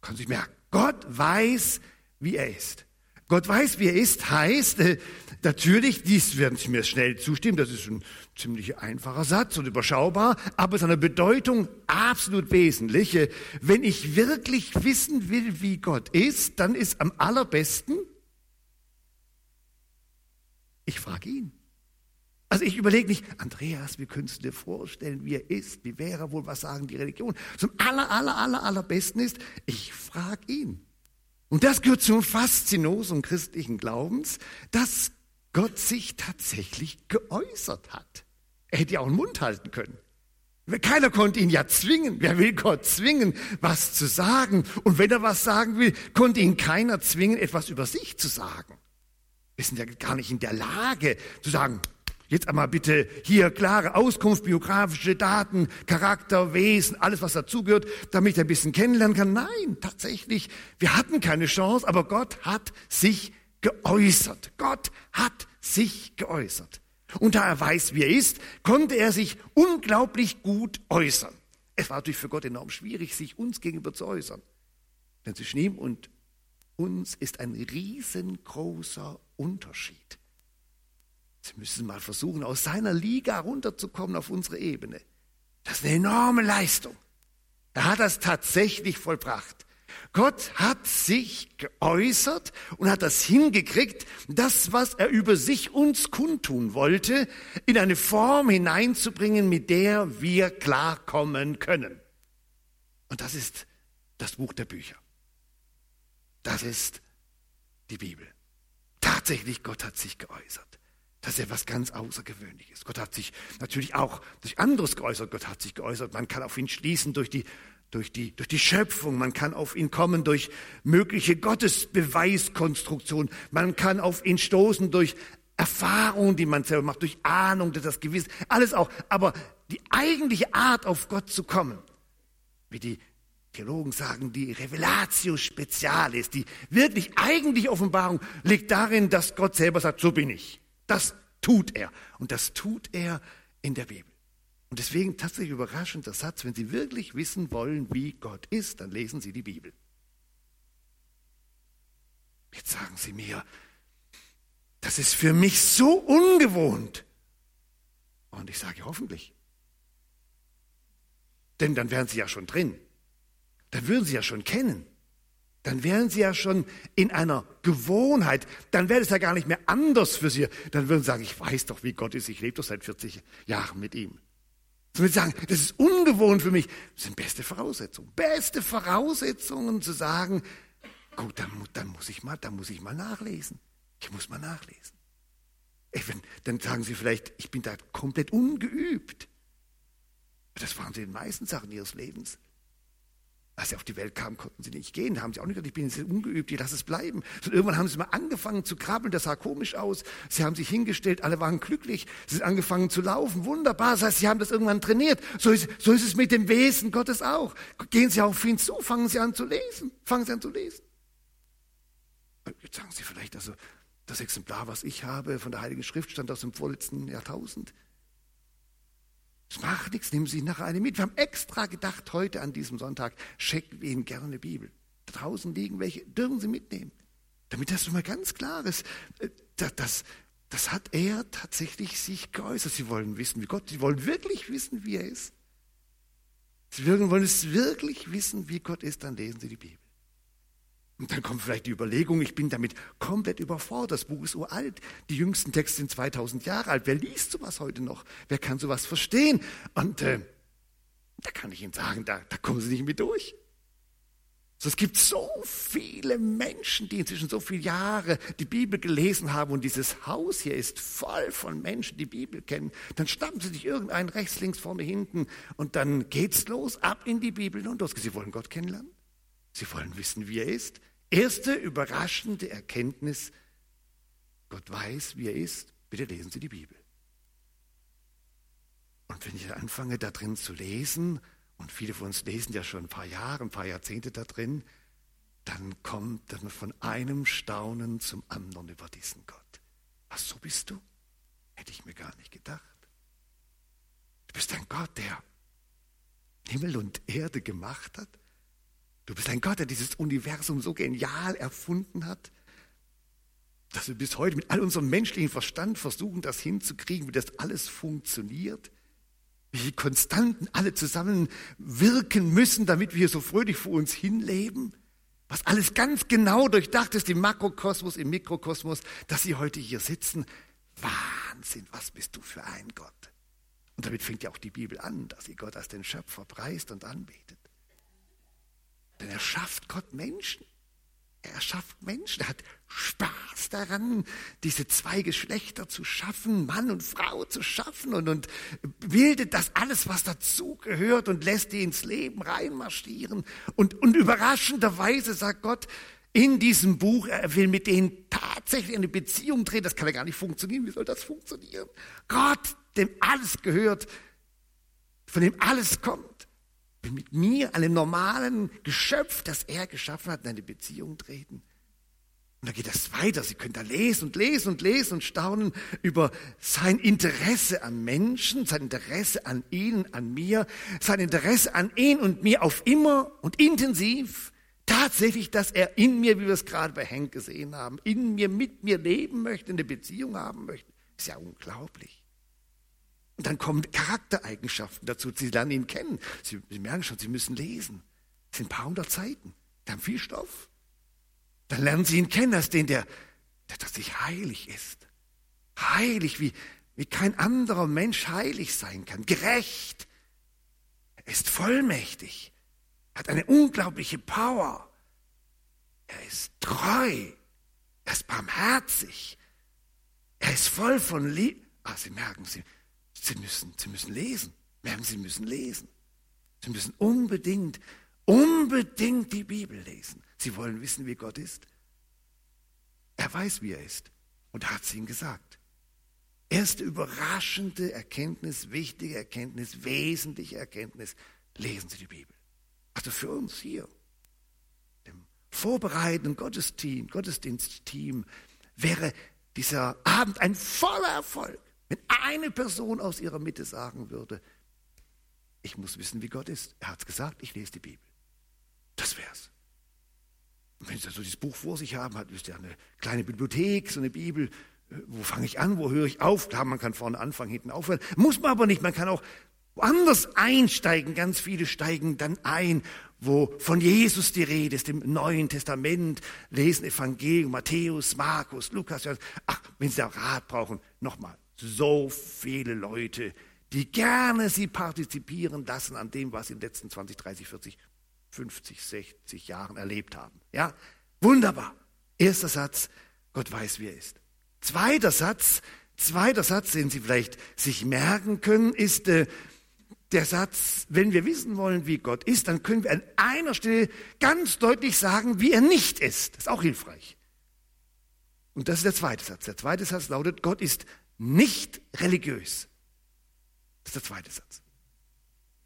kann sich merken, Gott weiß, wie er ist. Gott weiß, wie er ist, heißt, äh, natürlich, dies werden Sie mir schnell zustimmen, das ist ein ziemlich einfacher Satz und überschaubar, aber seine Bedeutung absolut wesentlich. Äh, wenn ich wirklich wissen will, wie Gott ist, dann ist am allerbesten, ich frage ihn. Also ich überlege nicht, Andreas, wie könntest du dir vorstellen, wie er ist, wie wäre er wohl, was sagen die Religionen. Zum aller, aller, aller, allerbesten ist, ich frage ihn. Und das gehört zum Faszinosum christlichen Glaubens, dass Gott sich tatsächlich geäußert hat. Er hätte ja auch einen Mund halten können. Keiner konnte ihn ja zwingen. Wer will Gott zwingen, was zu sagen? Und wenn er was sagen will, konnte ihn keiner zwingen, etwas über sich zu sagen. Wir sind ja gar nicht in der Lage zu sagen, Jetzt einmal bitte hier klare Auskunft, biografische Daten, Charakter, Wesen, alles was dazugehört, damit ich ein bisschen kennenlernen kann. Nein, tatsächlich, wir hatten keine Chance, aber Gott hat sich geäußert. Gott hat sich geäußert. Und da er weiß, wie er ist, konnte er sich unglaublich gut äußern. Es war natürlich für Gott enorm schwierig, sich uns gegenüber zu äußern. Denn zwischen ihm und uns ist ein riesengroßer Unterschied. Sie müssen mal versuchen, aus seiner Liga runterzukommen auf unsere Ebene. Das ist eine enorme Leistung. Er hat das tatsächlich vollbracht. Gott hat sich geäußert und hat das hingekriegt, das, was er über sich uns kundtun wollte, in eine Form hineinzubringen, mit der wir klarkommen können. Und das ist das Buch der Bücher. das ist die Bibel. Tatsächlich, Gott hat sich geäußert. Das ist etwas ganz Außergewöhnliches. Gott hat sich natürlich auch durch anderes geäußert. Gott hat sich geäußert. Man kann auf ihn schließen durch die, durch die, durch die Schöpfung. Man kann auf ihn kommen durch mögliche Gottesbeweiskonstruktion. Man kann auf ihn stoßen durch Erfahrungen, die man selber macht, durch Ahnung, durch das Gewissen. Alles auch. Aber die eigentliche Art, auf Gott zu kommen, wie die Theologen sagen, die Revelatio Specialis, die wirklich eigentliche Offenbarung liegt darin, dass Gott selber sagt, so bin ich. Das tut er. Und das tut er in der Bibel. Und deswegen tatsächlich überraschend der Satz, wenn Sie wirklich wissen wollen, wie Gott ist, dann lesen Sie die Bibel. Jetzt sagen Sie mir, das ist für mich so ungewohnt. Und ich sage hoffentlich. Denn dann wären Sie ja schon drin. Dann würden Sie ja schon kennen dann wären sie ja schon in einer Gewohnheit, dann wäre es ja gar nicht mehr anders für sie. Dann würden sie sagen, ich weiß doch, wie Gott ist, ich lebe doch seit 40 Jahren mit ihm. Sie würden sagen, das ist ungewohnt für mich. Das sind beste Voraussetzungen. Beste Voraussetzungen zu sagen, gut, dann, dann, muss ich mal, dann muss ich mal nachlesen. Ich muss mal nachlesen. Wenn, dann sagen sie vielleicht, ich bin da komplett ungeübt. Das waren sie in den meisten Sachen ihres Lebens. Als sie auf die Welt kamen, konnten sie nicht gehen. Da haben sie auch nicht gesagt, ich bin jetzt ungeübt, ich lasse es bleiben. Und irgendwann haben sie mal angefangen zu krabbeln, das sah komisch aus. Sie haben sich hingestellt, alle waren glücklich. Sie sind angefangen zu laufen, wunderbar. Das heißt, sie haben das irgendwann trainiert. So ist, so ist es mit dem Wesen Gottes auch. Gehen Sie auf ihn zu, fangen Sie an zu lesen. Fangen Sie an zu lesen. Jetzt sagen Sie vielleicht, also das Exemplar, was ich habe von der Heiligen Schrift, stand aus dem vorletzten Jahrtausend. Es macht nichts, nehmen Sie nachher eine mit. Wir haben extra gedacht, heute an diesem Sonntag schenken wir Ihnen gerne eine Bibel. Da draußen liegen welche, dürfen Sie mitnehmen. Damit das mal ganz klar ist, äh, das, das, das hat er tatsächlich sich geäußert. Sie wollen wissen, wie Gott, Sie wollen wirklich wissen, wie er ist. Sie wollen es wirklich wissen, wie Gott ist, dann lesen Sie die Bibel. Und dann kommt vielleicht die Überlegung, ich bin damit komplett überfordert. Das Buch ist uralt. Die jüngsten Texte sind 2000 Jahre alt. Wer liest sowas heute noch? Wer kann sowas verstehen? Und äh, da kann ich Ihnen sagen, da, da kommen Sie nicht mit durch. So, es gibt so viele Menschen, die inzwischen so viele Jahre die Bibel gelesen haben und dieses Haus hier ist voll von Menschen, die Bibel kennen. Dann schnappen sie sich irgendeinen rechts, links, vorne, hinten und dann geht's los, ab in die Bibel und los. Sie wollen Gott kennenlernen? Sie wollen wissen, wie er ist. Erste überraschende Erkenntnis, Gott weiß, wie er ist. Bitte lesen Sie die Bibel. Und wenn ich anfange, da drin zu lesen, und viele von uns lesen ja schon ein paar Jahre, ein paar Jahrzehnte da drin, dann kommt dann von einem Staunen zum anderen über diesen Gott. Was, so bist du? Hätte ich mir gar nicht gedacht. Du bist ein Gott, der Himmel und Erde gemacht hat Du bist ein Gott, der dieses Universum so genial erfunden hat, dass wir bis heute mit all unserem menschlichen Verstand versuchen, das hinzukriegen, wie das alles funktioniert, wie die Konstanten alle zusammen wirken müssen, damit wir so fröhlich vor uns hinleben, was alles ganz genau durchdacht ist im Makrokosmos, im Mikrokosmos, dass sie heute hier sitzen. Wahnsinn, was bist du für ein Gott? Und damit fängt ja auch die Bibel an, dass sie Gott als den Schöpfer preist und anbetet. Denn er schafft Gott Menschen. Er schafft Menschen. Er hat Spaß daran, diese zwei Geschlechter zu schaffen, Mann und Frau zu schaffen und, und bildet das alles, was dazugehört und lässt die ins Leben reinmarschieren. Und, und überraschenderweise sagt Gott in diesem Buch, er will mit denen tatsächlich eine Beziehung drehen. Das kann ja gar nicht funktionieren. Wie soll das funktionieren? Gott, dem alles gehört, von dem alles kommt mit mir, einem normalen Geschöpf, das er geschaffen hat, in eine Beziehung treten. Und da geht das weiter. Sie können da lesen und lesen und lesen und staunen über sein Interesse an Menschen, sein Interesse an ihnen, an mir, sein Interesse an ihn und mir auf immer und intensiv. Tatsächlich, dass er in mir, wie wir es gerade bei Henk gesehen haben, in mir, mit mir leben möchte, eine Beziehung haben möchte. Ist ja unglaublich. Und dann kommen Charaktereigenschaften dazu. Sie lernen ihn kennen. Sie, Sie merken schon, Sie müssen lesen. Es sind ein paar hundert Seiten. Die haben viel Stoff. Dann lernen Sie ihn kennen als den, der, der tatsächlich heilig ist. Heilig, wie, wie kein anderer Mensch heilig sein kann. Gerecht. Er ist vollmächtig. Hat eine unglaubliche Power. Er ist treu. Er ist barmherzig. Er ist voll von Liebe. Ah, Sie merken, Sie, Sie, müssen, Sie müssen lesen. Merken, Sie müssen lesen. Sie müssen unbedingt, unbedingt die Bibel lesen. Sie wollen wissen, wie Gott ist. Er weiß, wie er ist. Und hat es ihnen gesagt. Erste überraschende Erkenntnis, wichtige Erkenntnis, wesentliche Erkenntnis. Lesen Sie die Bibel. Also für uns hier, dem vorbereitenden Gottesteam, Gottesdienstteam, wäre dieser Abend ein voller Erfolg, wenn eine Person aus ihrer Mitte sagen würde, ich muss wissen, wie Gott ist. Er hat es gesagt, ich lese die Bibel. Das wär's. Und wenn Sie so dieses Buch vor sich haben, hat ist ja eine kleine Bibliothek, so eine Bibel. Äh, wo fange ich an? Wo höre ich auf? Klar, man kann vorne anfangen, hinten aufhören. Muss man aber nicht. Man kann auch woanders einsteigen. Ganz viele steigen dann ein, wo von Jesus die Rede ist, im Neuen Testament, lesen Evangelium, Matthäus, Markus, Lukas. Ach, wenn Sie da Rat brauchen, nochmal. So viele Leute, die gerne Sie partizipieren lassen an dem, was in den letzten 20, 30, 40 50, 60 Jahren erlebt haben. Ja, wunderbar. Erster Satz, Gott weiß, wie er ist. Zweiter Satz, zweiter Satz, den Sie vielleicht sich merken können, ist äh, der Satz, wenn wir wissen wollen, wie Gott ist, dann können wir an einer Stelle ganz deutlich sagen, wie er nicht ist. Das ist auch hilfreich. Und das ist der zweite Satz. Der zweite Satz lautet, Gott ist nicht religiös. Das ist der zweite Satz.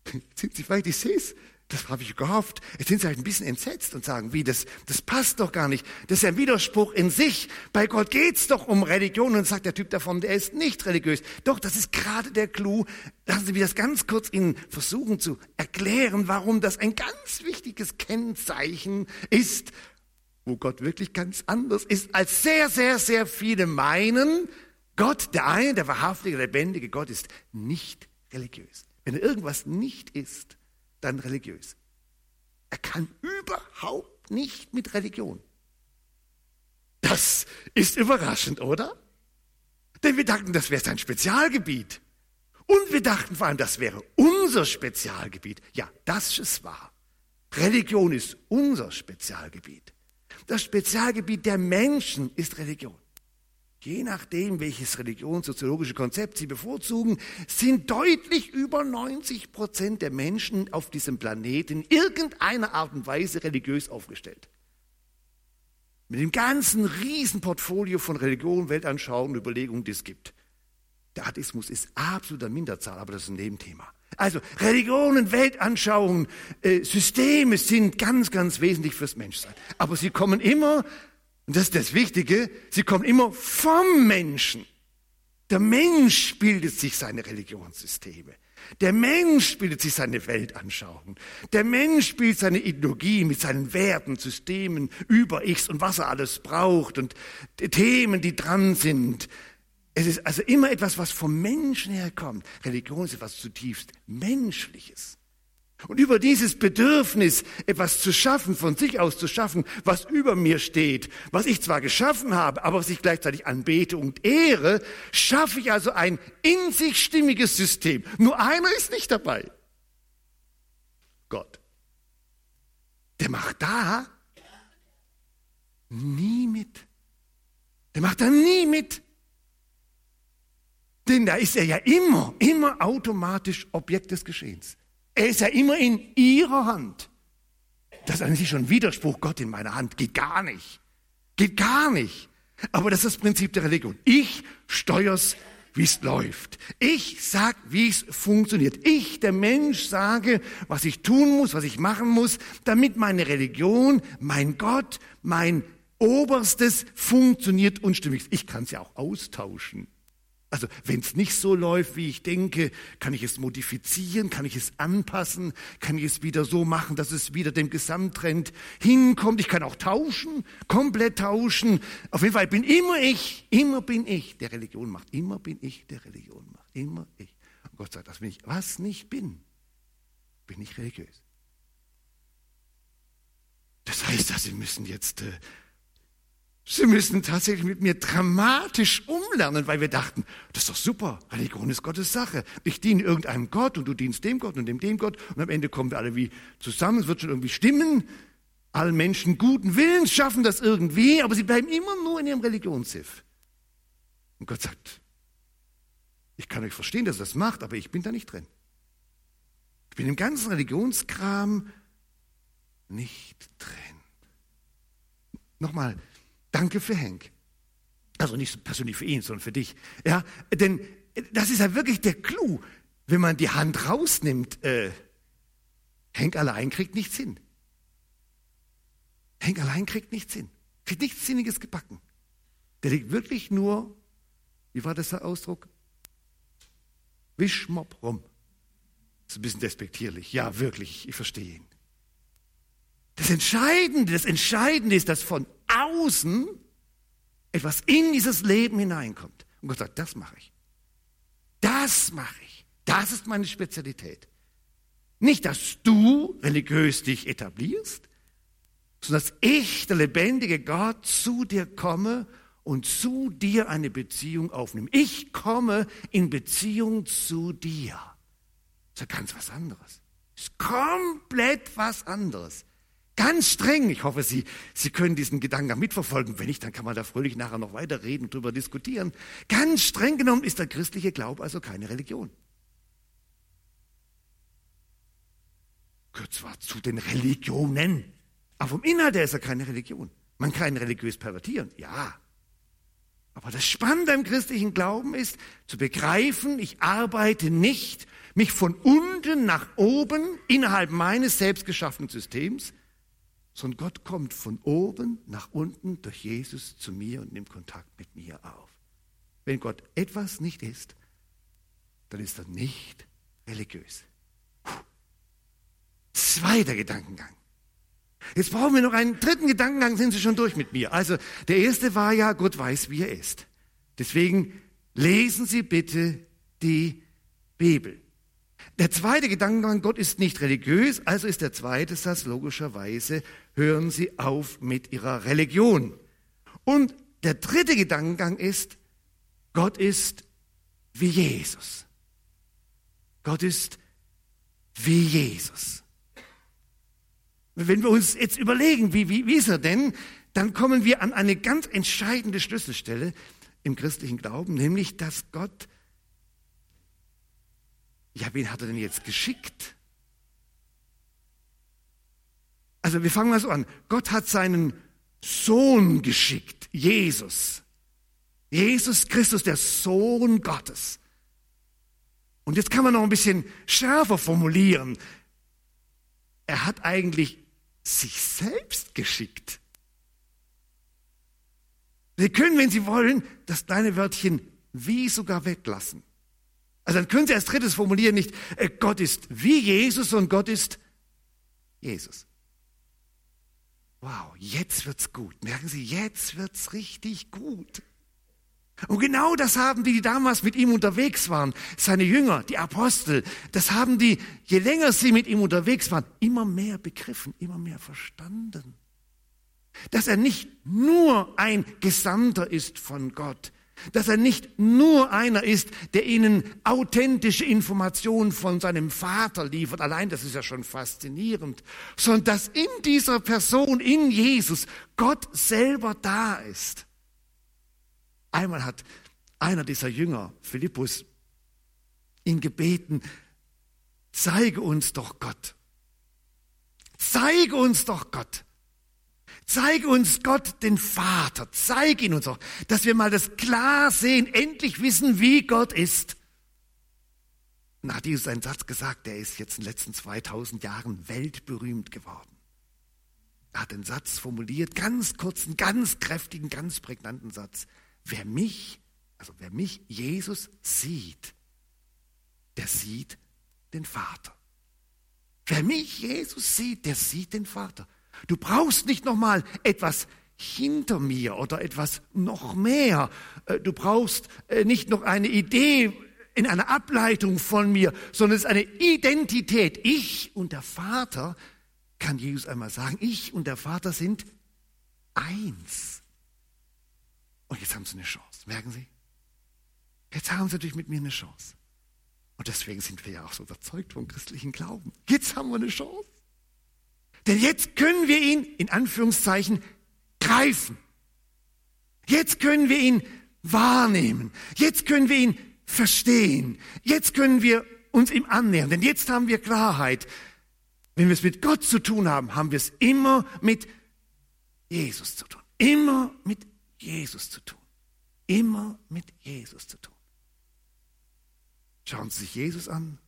Sind Sie vielleicht, ich sehe es, das habe ich gehofft. Jetzt sind sie halt ein bisschen entsetzt und sagen, wie, das, das passt doch gar nicht. Das ist ein Widerspruch in sich. Bei Gott geht's doch um Religion und sagt der Typ davon, der ist nicht religiös. Doch, das ist gerade der Clou. Lassen Sie mich das ganz kurz Ihnen versuchen zu erklären, warum das ein ganz wichtiges Kennzeichen ist, wo Gott wirklich ganz anders ist, als sehr, sehr, sehr viele meinen. Gott, der eine, der wahrhaftige, lebendige Gott ist nicht religiös. Wenn er irgendwas nicht ist, dann religiös. Er kann überhaupt nicht mit Religion. Das ist überraschend, oder? Denn wir dachten, das wäre sein Spezialgebiet. Und wir dachten vor allem, das wäre unser Spezialgebiet. Ja, das ist wahr. Religion ist unser Spezialgebiet. Das Spezialgebiet der Menschen ist Religion. Je nachdem, welches religionssoziologische Konzept Sie bevorzugen, sind deutlich über 90 Prozent der Menschen auf diesem Planeten in irgendeiner Art und Weise religiös aufgestellt. Mit dem ganzen Riesenportfolio von Religion, Weltanschauungen, Überlegungen, die es gibt. Der Atheismus ist absoluter Minderzahl, aber das ist ein Nebenthema. Also Religionen, Weltanschauungen, äh, Systeme sind ganz, ganz wesentlich fürs Menschsein. Aber sie kommen immer und das ist das Wichtige, sie kommen immer vom Menschen. Der Mensch bildet sich seine Religionssysteme. Der Mensch bildet sich seine Weltanschauung. Der Mensch bildet seine Ideologie mit seinen Werten, Systemen, über Ichs und was er alles braucht und Themen, die dran sind. Es ist also immer etwas, was vom Menschen herkommt. Religion ist etwas zutiefst Menschliches. Und über dieses Bedürfnis, etwas zu schaffen, von sich aus zu schaffen, was über mir steht, was ich zwar geschaffen habe, aber was ich gleichzeitig anbete und ehre, schaffe ich also ein in sich stimmiges System. Nur einer ist nicht dabei. Gott. Der macht da nie mit. Der macht da nie mit. Denn da ist er ja immer, immer automatisch Objekt des Geschehens. Er ist ja immer in ihrer Hand. Das ist eigentlich schon ein Widerspruch, Gott in meiner Hand. Geht gar nicht. Geht gar nicht. Aber das ist das Prinzip der Religion. Ich steuer's, wie es läuft. Ich sag, wie es funktioniert. Ich, der Mensch, sage, was ich tun muss, was ich machen muss, damit meine Religion, mein Gott, mein Oberstes funktioniert und stimmig ist. Ich kann es ja auch austauschen. Also wenn es nicht so läuft, wie ich denke, kann ich es modifizieren, kann ich es anpassen, kann ich es wieder so machen, dass es wieder dem Gesamttrend hinkommt. Ich kann auch tauschen, komplett tauschen. Auf jeden Fall bin immer ich, immer bin ich, der Religion macht. Immer bin ich, der Religion macht. Immer ich. Und Gott sagt, das bin ich. Was nicht bin, bin ich religiös. Das heißt, Sie müssen jetzt äh, Sie müssen tatsächlich mit mir dramatisch umlernen, weil wir dachten, das ist doch super, Religion ist Gottes Sache. Ich diene irgendeinem Gott und du dienst dem Gott und dem dem Gott und am Ende kommen wir alle wie zusammen, es wird schon irgendwie stimmen. Alle Menschen guten Willens schaffen das irgendwie, aber sie bleiben immer nur in ihrem Religionssiff. Und Gott sagt, ich kann euch verstehen, dass er das macht, aber ich bin da nicht drin. Ich bin im ganzen Religionskram nicht drin. Nochmal, danke für Henk. Also nicht persönlich für ihn, sondern für dich. Ja, denn das ist ja wirklich der Clou. Wenn man die Hand rausnimmt, äh, Henk allein kriegt nichts hin. Henk allein kriegt nichts hin. Kriegt nichts Sinniges gebacken. Der liegt wirklich nur, wie war das der Ausdruck? Wischmopp rum. Das ist ein bisschen despektierlich. Ja, wirklich, ich verstehe ihn. Das Entscheidende, das Entscheidende ist, dass von außen etwas in dieses Leben hineinkommt. Und Gott sagt, das mache ich. Das mache ich. Das ist meine Spezialität. Nicht, dass du religiös dich etablierst, sondern dass ich, der lebendige Gott, zu dir komme und zu dir eine Beziehung aufnehme. Ich komme in Beziehung zu dir. Das ist ja ganz was anderes. Das ist komplett was anderes. Ganz streng. Ich hoffe, Sie, Sie können diesen Gedanken mitverfolgen. Wenn nicht, dann kann man da fröhlich nachher noch weiterreden und darüber diskutieren. Ganz streng genommen ist der christliche Glaube also keine Religion. Gehört zwar zu den Religionen, aber vom Inhalt her ist er keine Religion. Man kann ihn religiös pervertieren, ja. Aber das Spannende im christlichen Glauben ist, zu begreifen, ich arbeite nicht mich von unten nach oben innerhalb meines selbstgeschaffenen Systems, sondern Gott kommt von oben nach unten durch Jesus zu mir und nimmt Kontakt mit mir auf. Wenn Gott etwas nicht ist, dann ist er nicht religiös. Zweiter Gedankengang. Jetzt brauchen wir noch einen dritten Gedankengang, sind Sie schon durch mit mir. Also der erste war ja, Gott weiß, wie er ist. Deswegen lesen Sie bitte die Bibel. Der zweite Gedankengang, Gott ist nicht religiös, also ist der zweite Satz logischerweise, hören Sie auf mit Ihrer Religion. Und der dritte Gedankengang ist, Gott ist wie Jesus. Gott ist wie Jesus. Wenn wir uns jetzt überlegen, wie, wie, wie ist er denn, dann kommen wir an eine ganz entscheidende Schlüsselstelle im christlichen Glauben, nämlich, dass Gott, ja, wen hat er denn jetzt geschickt? Also wir fangen mal so an. Gott hat seinen Sohn geschickt, Jesus. Jesus Christus, der Sohn Gottes. Und jetzt kann man noch ein bisschen schärfer formulieren. Er hat eigentlich sich selbst geschickt. Sie können, wenn Sie wollen, das kleine Wörtchen wie sogar weglassen. Also dann können Sie als drittes formulieren nicht, äh, Gott ist wie Jesus und Gott ist Jesus. Wow, jetzt wird's gut. Merken Sie, jetzt wird's richtig gut. Und genau das haben die, die damals mit ihm unterwegs waren, seine Jünger, die Apostel, das haben die, je länger sie mit ihm unterwegs waren, immer mehr begriffen, immer mehr verstanden. Dass er nicht nur ein Gesandter ist von Gott, dass er nicht nur einer ist, der ihnen authentische Informationen von seinem Vater liefert, allein das ist ja schon faszinierend, sondern dass in dieser Person, in Jesus, Gott selber da ist. Einmal hat einer dieser Jünger, Philippus, ihn gebeten, zeige uns doch Gott. Zeige uns doch Gott. Zeige uns Gott, den Vater. Zeige ihn uns auch, dass wir mal das klar sehen, endlich wissen, wie Gott ist. Und hat Jesus einen Satz gesagt, der ist jetzt in den letzten 2000 Jahren weltberühmt geworden. Er hat einen Satz formuliert, ganz kurzen, ganz kräftigen, ganz prägnanten Satz. Wer mich, also wer mich, Jesus, sieht, der sieht den Vater. Wer mich, Jesus, sieht, der sieht den Vater. Du brauchst nicht nochmal etwas hinter mir oder etwas noch mehr. Äh, du brauchst äh, nicht noch eine Idee in einer Ableitung von mir, sondern es ist eine Identität. Ich und der Vater, kann Jesus einmal sagen, ich und der Vater sind eins. Und jetzt haben sie eine Chance, merken Sie? Jetzt haben sie natürlich mit mir eine Chance. Und deswegen sind wir ja auch so überzeugt vom christlichen Glauben. Jetzt haben wir eine Chance. Denn jetzt können wir ihn in Anführungszeichen greifen. Jetzt können wir ihn wahrnehmen. Jetzt können wir ihn verstehen. Jetzt können wir uns ihm annähern. Denn jetzt haben wir Klarheit. Wenn wir es mit Gott zu tun haben, haben wir es immer mit Jesus zu tun. Immer mit Jesus zu tun. Immer mit Jesus zu tun. Schauen Sie sich Jesus an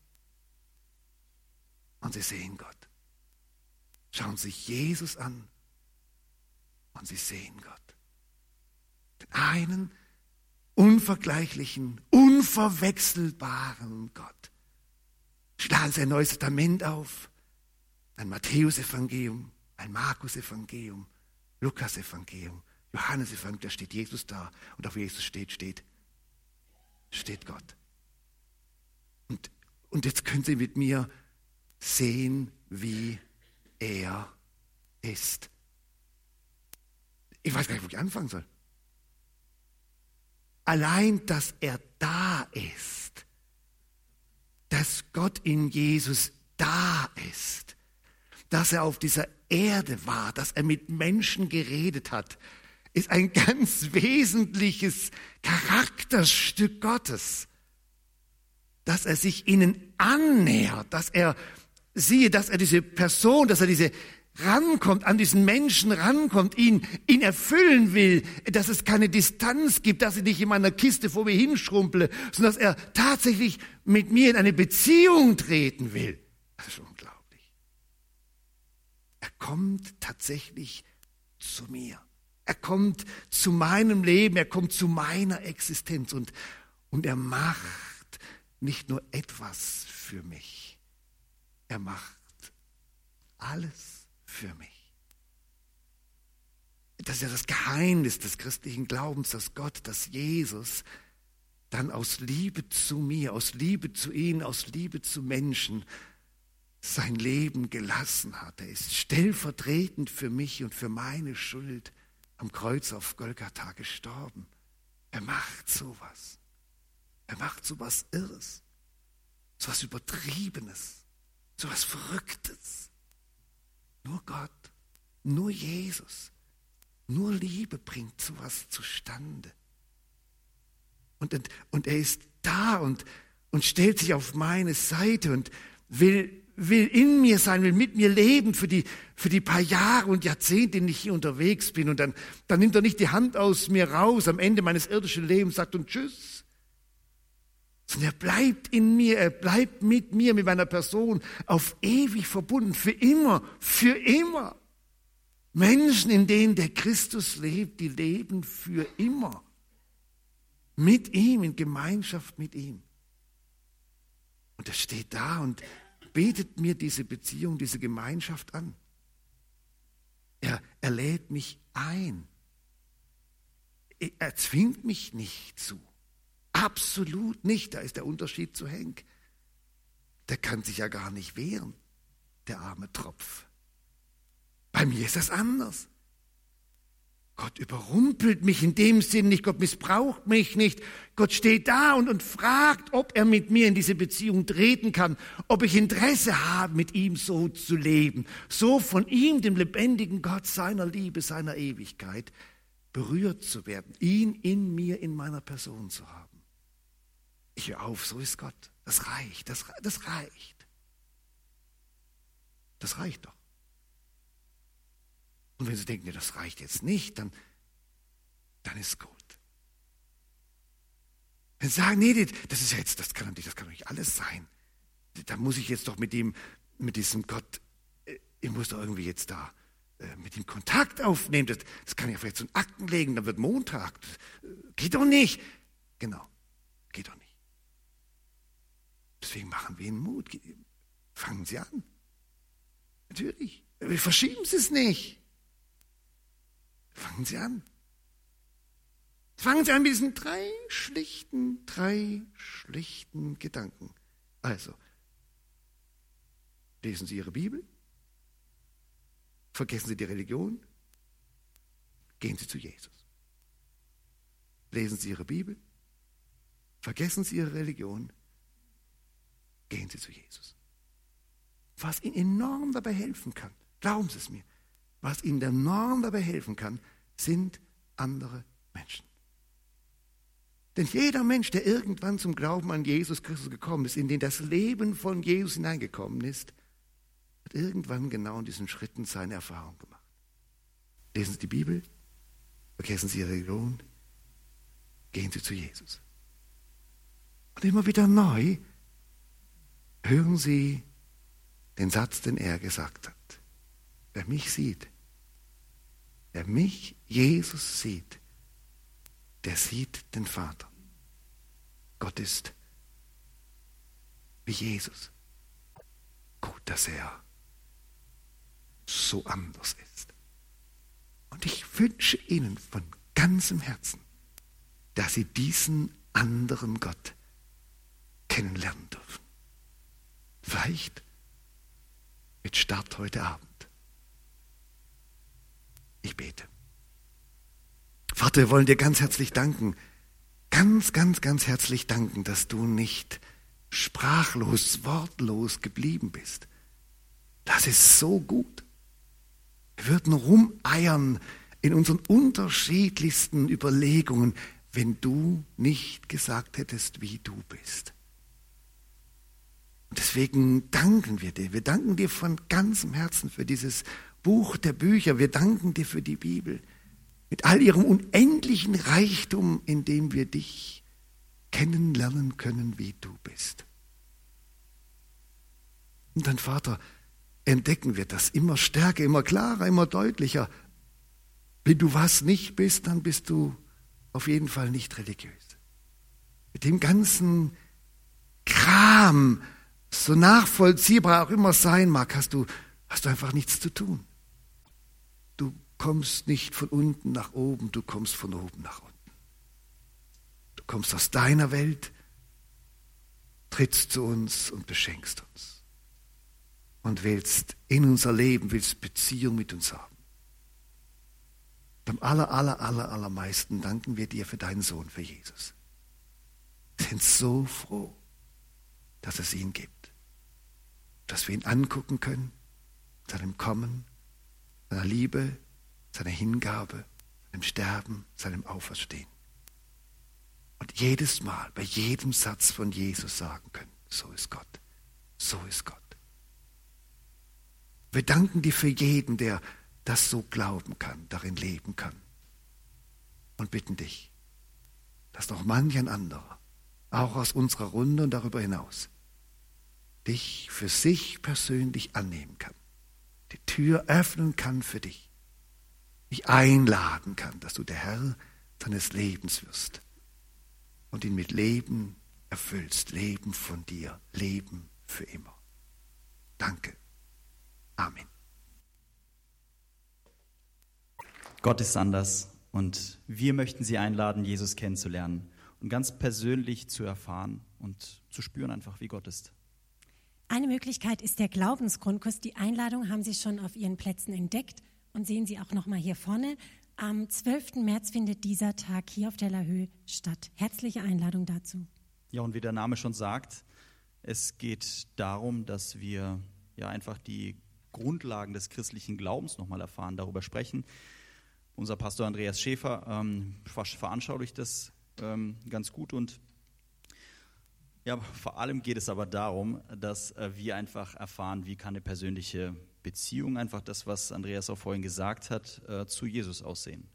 und Sie sehen Gott. Schauen Sie sich Jesus an und Sie sehen Gott. Den einen unvergleichlichen, unverwechselbaren Gott. Schlagen Sie ein neues Testament auf, ein Matthäusevangelium, ein Markus-Evangelium, Lukas-Evangelium, Johannes-Evangelium, da steht Jesus da und auf Jesus steht, steht, steht Gott. Und, und jetzt können Sie mit mir sehen, wie er ist. Ich weiß gar nicht, wo ich anfangen soll. Allein, dass er da ist, dass Gott in Jesus da ist, dass er auf dieser Erde war, dass er mit Menschen geredet hat, ist ein ganz wesentliches Charakterstück Gottes. Dass er sich ihnen annähert, dass er, siehe, dass er diese Person, dass er diese rankommt, an diesen Menschen rankommt, ihn, ihn erfüllen will, dass es keine Distanz gibt, dass ich nicht in meiner Kiste vor mir hinschrumple, sondern dass er tatsächlich mit mir in eine Beziehung treten will. Das ist unglaublich. Er kommt tatsächlich zu mir. Er kommt zu meinem Leben, er kommt zu meiner Existenz und, und er macht nicht nur etwas für mich, er macht alles für mich. Das ist ja das Geheimnis des christlichen Glaubens, dass Gott, dass Jesus dann aus Liebe zu mir, aus Liebe zu ihnen, aus Liebe zu Menschen sein Leben gelassen hat. Er ist stellvertretend für mich und für meine Schuld am Kreuz auf Golgatha gestorben. Er macht sowas. Er macht sowas Irres, sowas Übertriebenes, sowas Verrücktes. Nur Gott, nur Jesus, nur Liebe bringt sowas zustande. Und, und er ist da und, und stellt sich auf meine Seite und will, will in mir sein, will mit mir leben für die, für die paar Jahre und Jahrzehnte, in denen ich hier unterwegs bin. Und dann, dann nimmt er nicht die Hand aus mir raus am Ende meines irdischen Lebens, sagt und tschüss, sondern er bleibt in mir, er bleibt mit mir, mit meiner Person auf ewig verbunden, für immer, für immer. Menschen, in denen der Christus lebt, die leben für immer. Mit ihm, in Gemeinschaft mit ihm. Und er steht da und betet mir diese Beziehung, diese Gemeinschaft an. Er, er lädt mich ein. Er zwingt mich nicht zu. Absolut nicht. Da ist der Unterschied zu Henk. Der kann sich ja gar nicht wehren, der arme Tropf. Bei mir ist das anders. Gott überrumpelt mich in dem Sinn nicht, Gott missbraucht mich nicht. Gott steht da und, und fragt, ob er mit mir in diese Beziehung treten kann, ob ich Interesse habe, mit ihm so zu leben, so von ihm, dem lebendigen Gott, seiner Liebe, seiner Ewigkeit, berührt zu werden, ihn in mir, in meiner Person zu haben. Ich höre auf, so ist Gott. Das reicht, das, das reicht. Das reicht doch. Und wenn Sie denken, das reicht jetzt nicht, dann, dann ist gut. Sie sagen, nee, das ist jetzt, das kann nicht, das kann doch nicht alles sein. Da muss ich jetzt doch mit dem, mit diesem Gott, äh, ich muss doch irgendwie jetzt da äh, mit ihm Kontakt aufnehmen. Das, das kann ich vielleicht zu den Akten legen, dann wird Montag. Äh, geht doch nicht. Genau, geht doch nicht. Deswegen machen wir Ihnen Mut. Fangen Sie an. Natürlich. Wir verschieben Sie es nicht. Fangen Sie an. Fangen Sie an mit diesen drei schlichten, drei schlichten Gedanken. Also, lesen Sie Ihre Bibel, vergessen Sie die Religion, gehen Sie zu Jesus. Lesen Sie Ihre Bibel, vergessen Sie Ihre Religion, gehen Sie zu Jesus. Was Ihnen enorm dabei helfen kann, Glauben Sie es mir. Was Ihnen enorm dabei helfen kann, sind andere Menschen. Denn jeder Mensch, der irgendwann zum Glauben an Jesus Christus gekommen ist, in den das Leben von Jesus hineingekommen ist, hat irgendwann genau in diesen Schritten seine Erfahrung gemacht. Lesen Sie die Bibel, vergessen Sie Ihre Religion, gehen Sie zu Jesus. Und immer wieder neu hören Sie den Satz, den er gesagt hat. Wer mich sieht, wer mich, Jesus, sieht, der sieht den Vater. Gott ist wie Jesus. Gut, dass er so anders ist. Und ich wünsche Ihnen von ganzem Herzen, dass Sie diesen anderen Gott kennenlernen dürfen. Vielleicht mit Start heute Abend. Ich bete. Vater, wir wollen dir ganz herzlich danken, ganz, ganz, ganz herzlich danken, dass du nicht sprachlos, wortlos geblieben bist. Das ist so gut. Wir würden rumeiern in unseren unterschiedlichsten Überlegungen, wenn du nicht gesagt hättest, wie du bist. Und deswegen danken wir dir. Wir danken dir von ganzem Herzen für dieses Buch der Bücher. Wir danken dir für die Bibel. Mit all ihrem unendlichen Reichtum, in dem wir dich kennenlernen können, wie du bist. Und dann, Vater, entdecken wir das immer stärker, immer klarer, immer deutlicher. Wenn du was nicht bist, dann bist du auf jeden Fall nicht religiös. Mit dem ganzen Kram, so nachvollziehbar auch immer sein mag, hast du, hast du einfach nichts zu tun. Du kommst nicht von unten nach oben, du kommst von oben nach unten. Du kommst aus deiner Welt, trittst zu uns und beschenkst uns. Und willst in unser Leben, willst Beziehung mit uns haben. Am aller, aller, aller, allermeisten danken wir dir für deinen Sohn, für Jesus. Sind so froh, dass es ihn gibt dass wir ihn angucken können, seinem Kommen, seiner Liebe, seiner Hingabe, seinem Sterben, seinem Auferstehen. Und jedes Mal, bei jedem Satz von Jesus sagen können, so ist Gott, so ist Gott. Wir danken dir für jeden, der das so glauben kann, darin leben kann. Und bitten dich, dass noch manch ein anderer, auch aus unserer Runde und darüber hinaus, dich für sich persönlich annehmen kann, die Tür öffnen kann für dich, dich einladen kann, dass du der Herr seines Lebens wirst und ihn mit Leben erfüllst, Leben von dir, Leben für immer. Danke. Amen. Gott ist anders und wir möchten Sie einladen, Jesus kennenzulernen und ganz persönlich zu erfahren und zu spüren einfach, wie Gott ist. Eine Möglichkeit ist der Glaubensgrundkurs. Die Einladung haben Sie schon auf Ihren Plätzen entdeckt und sehen Sie auch noch mal hier vorne. Am 12. März findet dieser Tag hier auf der Lahö statt. Herzliche Einladung dazu. Ja, und wie der Name schon sagt, es geht darum, dass wir ja einfach die Grundlagen des christlichen Glaubens nochmal erfahren, darüber sprechen. Unser Pastor Andreas Schäfer ähm, veranschaulicht das ähm, ganz gut und ja, vor allem geht es aber darum, dass äh, wir einfach erfahren, wie kann eine persönliche Beziehung, einfach das, was Andreas auch vorhin gesagt hat, äh, zu Jesus aussehen.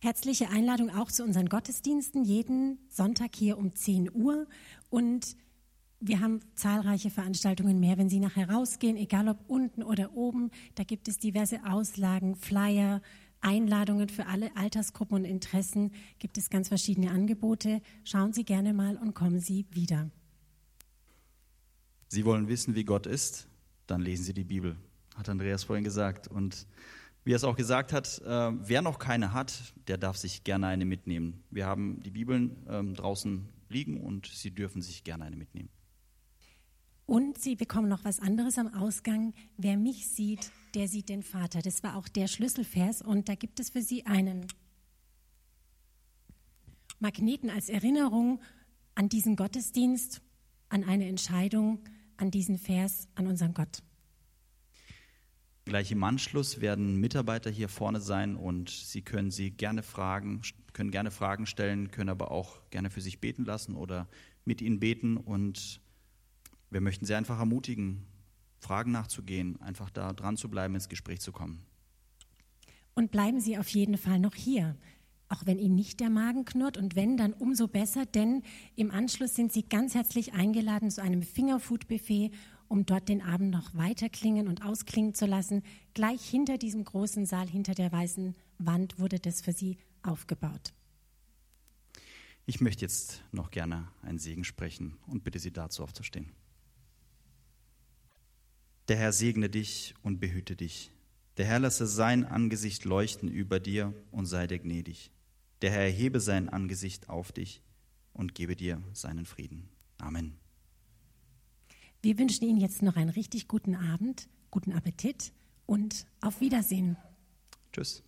Herzliche Einladung auch zu unseren Gottesdiensten, jeden Sonntag hier um 10 Uhr. Und wir haben zahlreiche Veranstaltungen mehr, wenn Sie nachher rausgehen, egal ob unten oder oben. Da gibt es diverse Auslagen, Flyer, Einladungen für alle Altersgruppen und Interessen, gibt es ganz verschiedene Angebote. Schauen Sie gerne mal und kommen Sie wieder. Sie wollen wissen, wie Gott ist? Dann lesen Sie die Bibel, hat Andreas vorhin gesagt. Und wie er es auch gesagt hat, äh, wer noch keine hat, der darf sich gerne eine mitnehmen. Wir haben die Bibeln ähm, draußen liegen und Sie dürfen sich gerne eine mitnehmen. Und Sie bekommen noch was anderes am Ausgang. Wer mich sieht, der sieht den Vater. Das war auch der Schlüsselvers. Und da gibt es für Sie einen Magneten als Erinnerung an diesen Gottesdienst, an eine Entscheidung, an diesen Vers, an unseren Gott. Gleich im Anschluss werden Mitarbeiter hier vorne sein und Sie können Sie gerne fragen, können gerne Fragen stellen, können aber auch gerne für sich beten lassen oder mit Ihnen beten und wir möchten Sie einfach ermutigen, Fragen nachzugehen, einfach da dran zu bleiben, ins Gespräch zu kommen. Und bleiben Sie auf jeden Fall noch hier, auch wenn Ihnen nicht der Magen knurrt und wenn, dann umso besser, denn im Anschluss sind Sie ganz herzlich eingeladen zu einem Fingerfood-Buffet um dort den Abend noch weiter klingen und ausklingen zu lassen. Gleich hinter diesem großen Saal, hinter der weißen Wand, wurde das für sie aufgebaut. Ich möchte jetzt noch gerne einen Segen sprechen und bitte Sie dazu aufzustehen. Der Herr segne dich und behüte dich. Der Herr lasse sein Angesicht leuchten über dir und sei dir gnädig. Der Herr erhebe sein Angesicht auf dich und gebe dir seinen Frieden. Amen. Wir wünschen Ihnen jetzt noch einen richtig guten Abend, guten Appetit und auf Wiedersehen. Tschüss.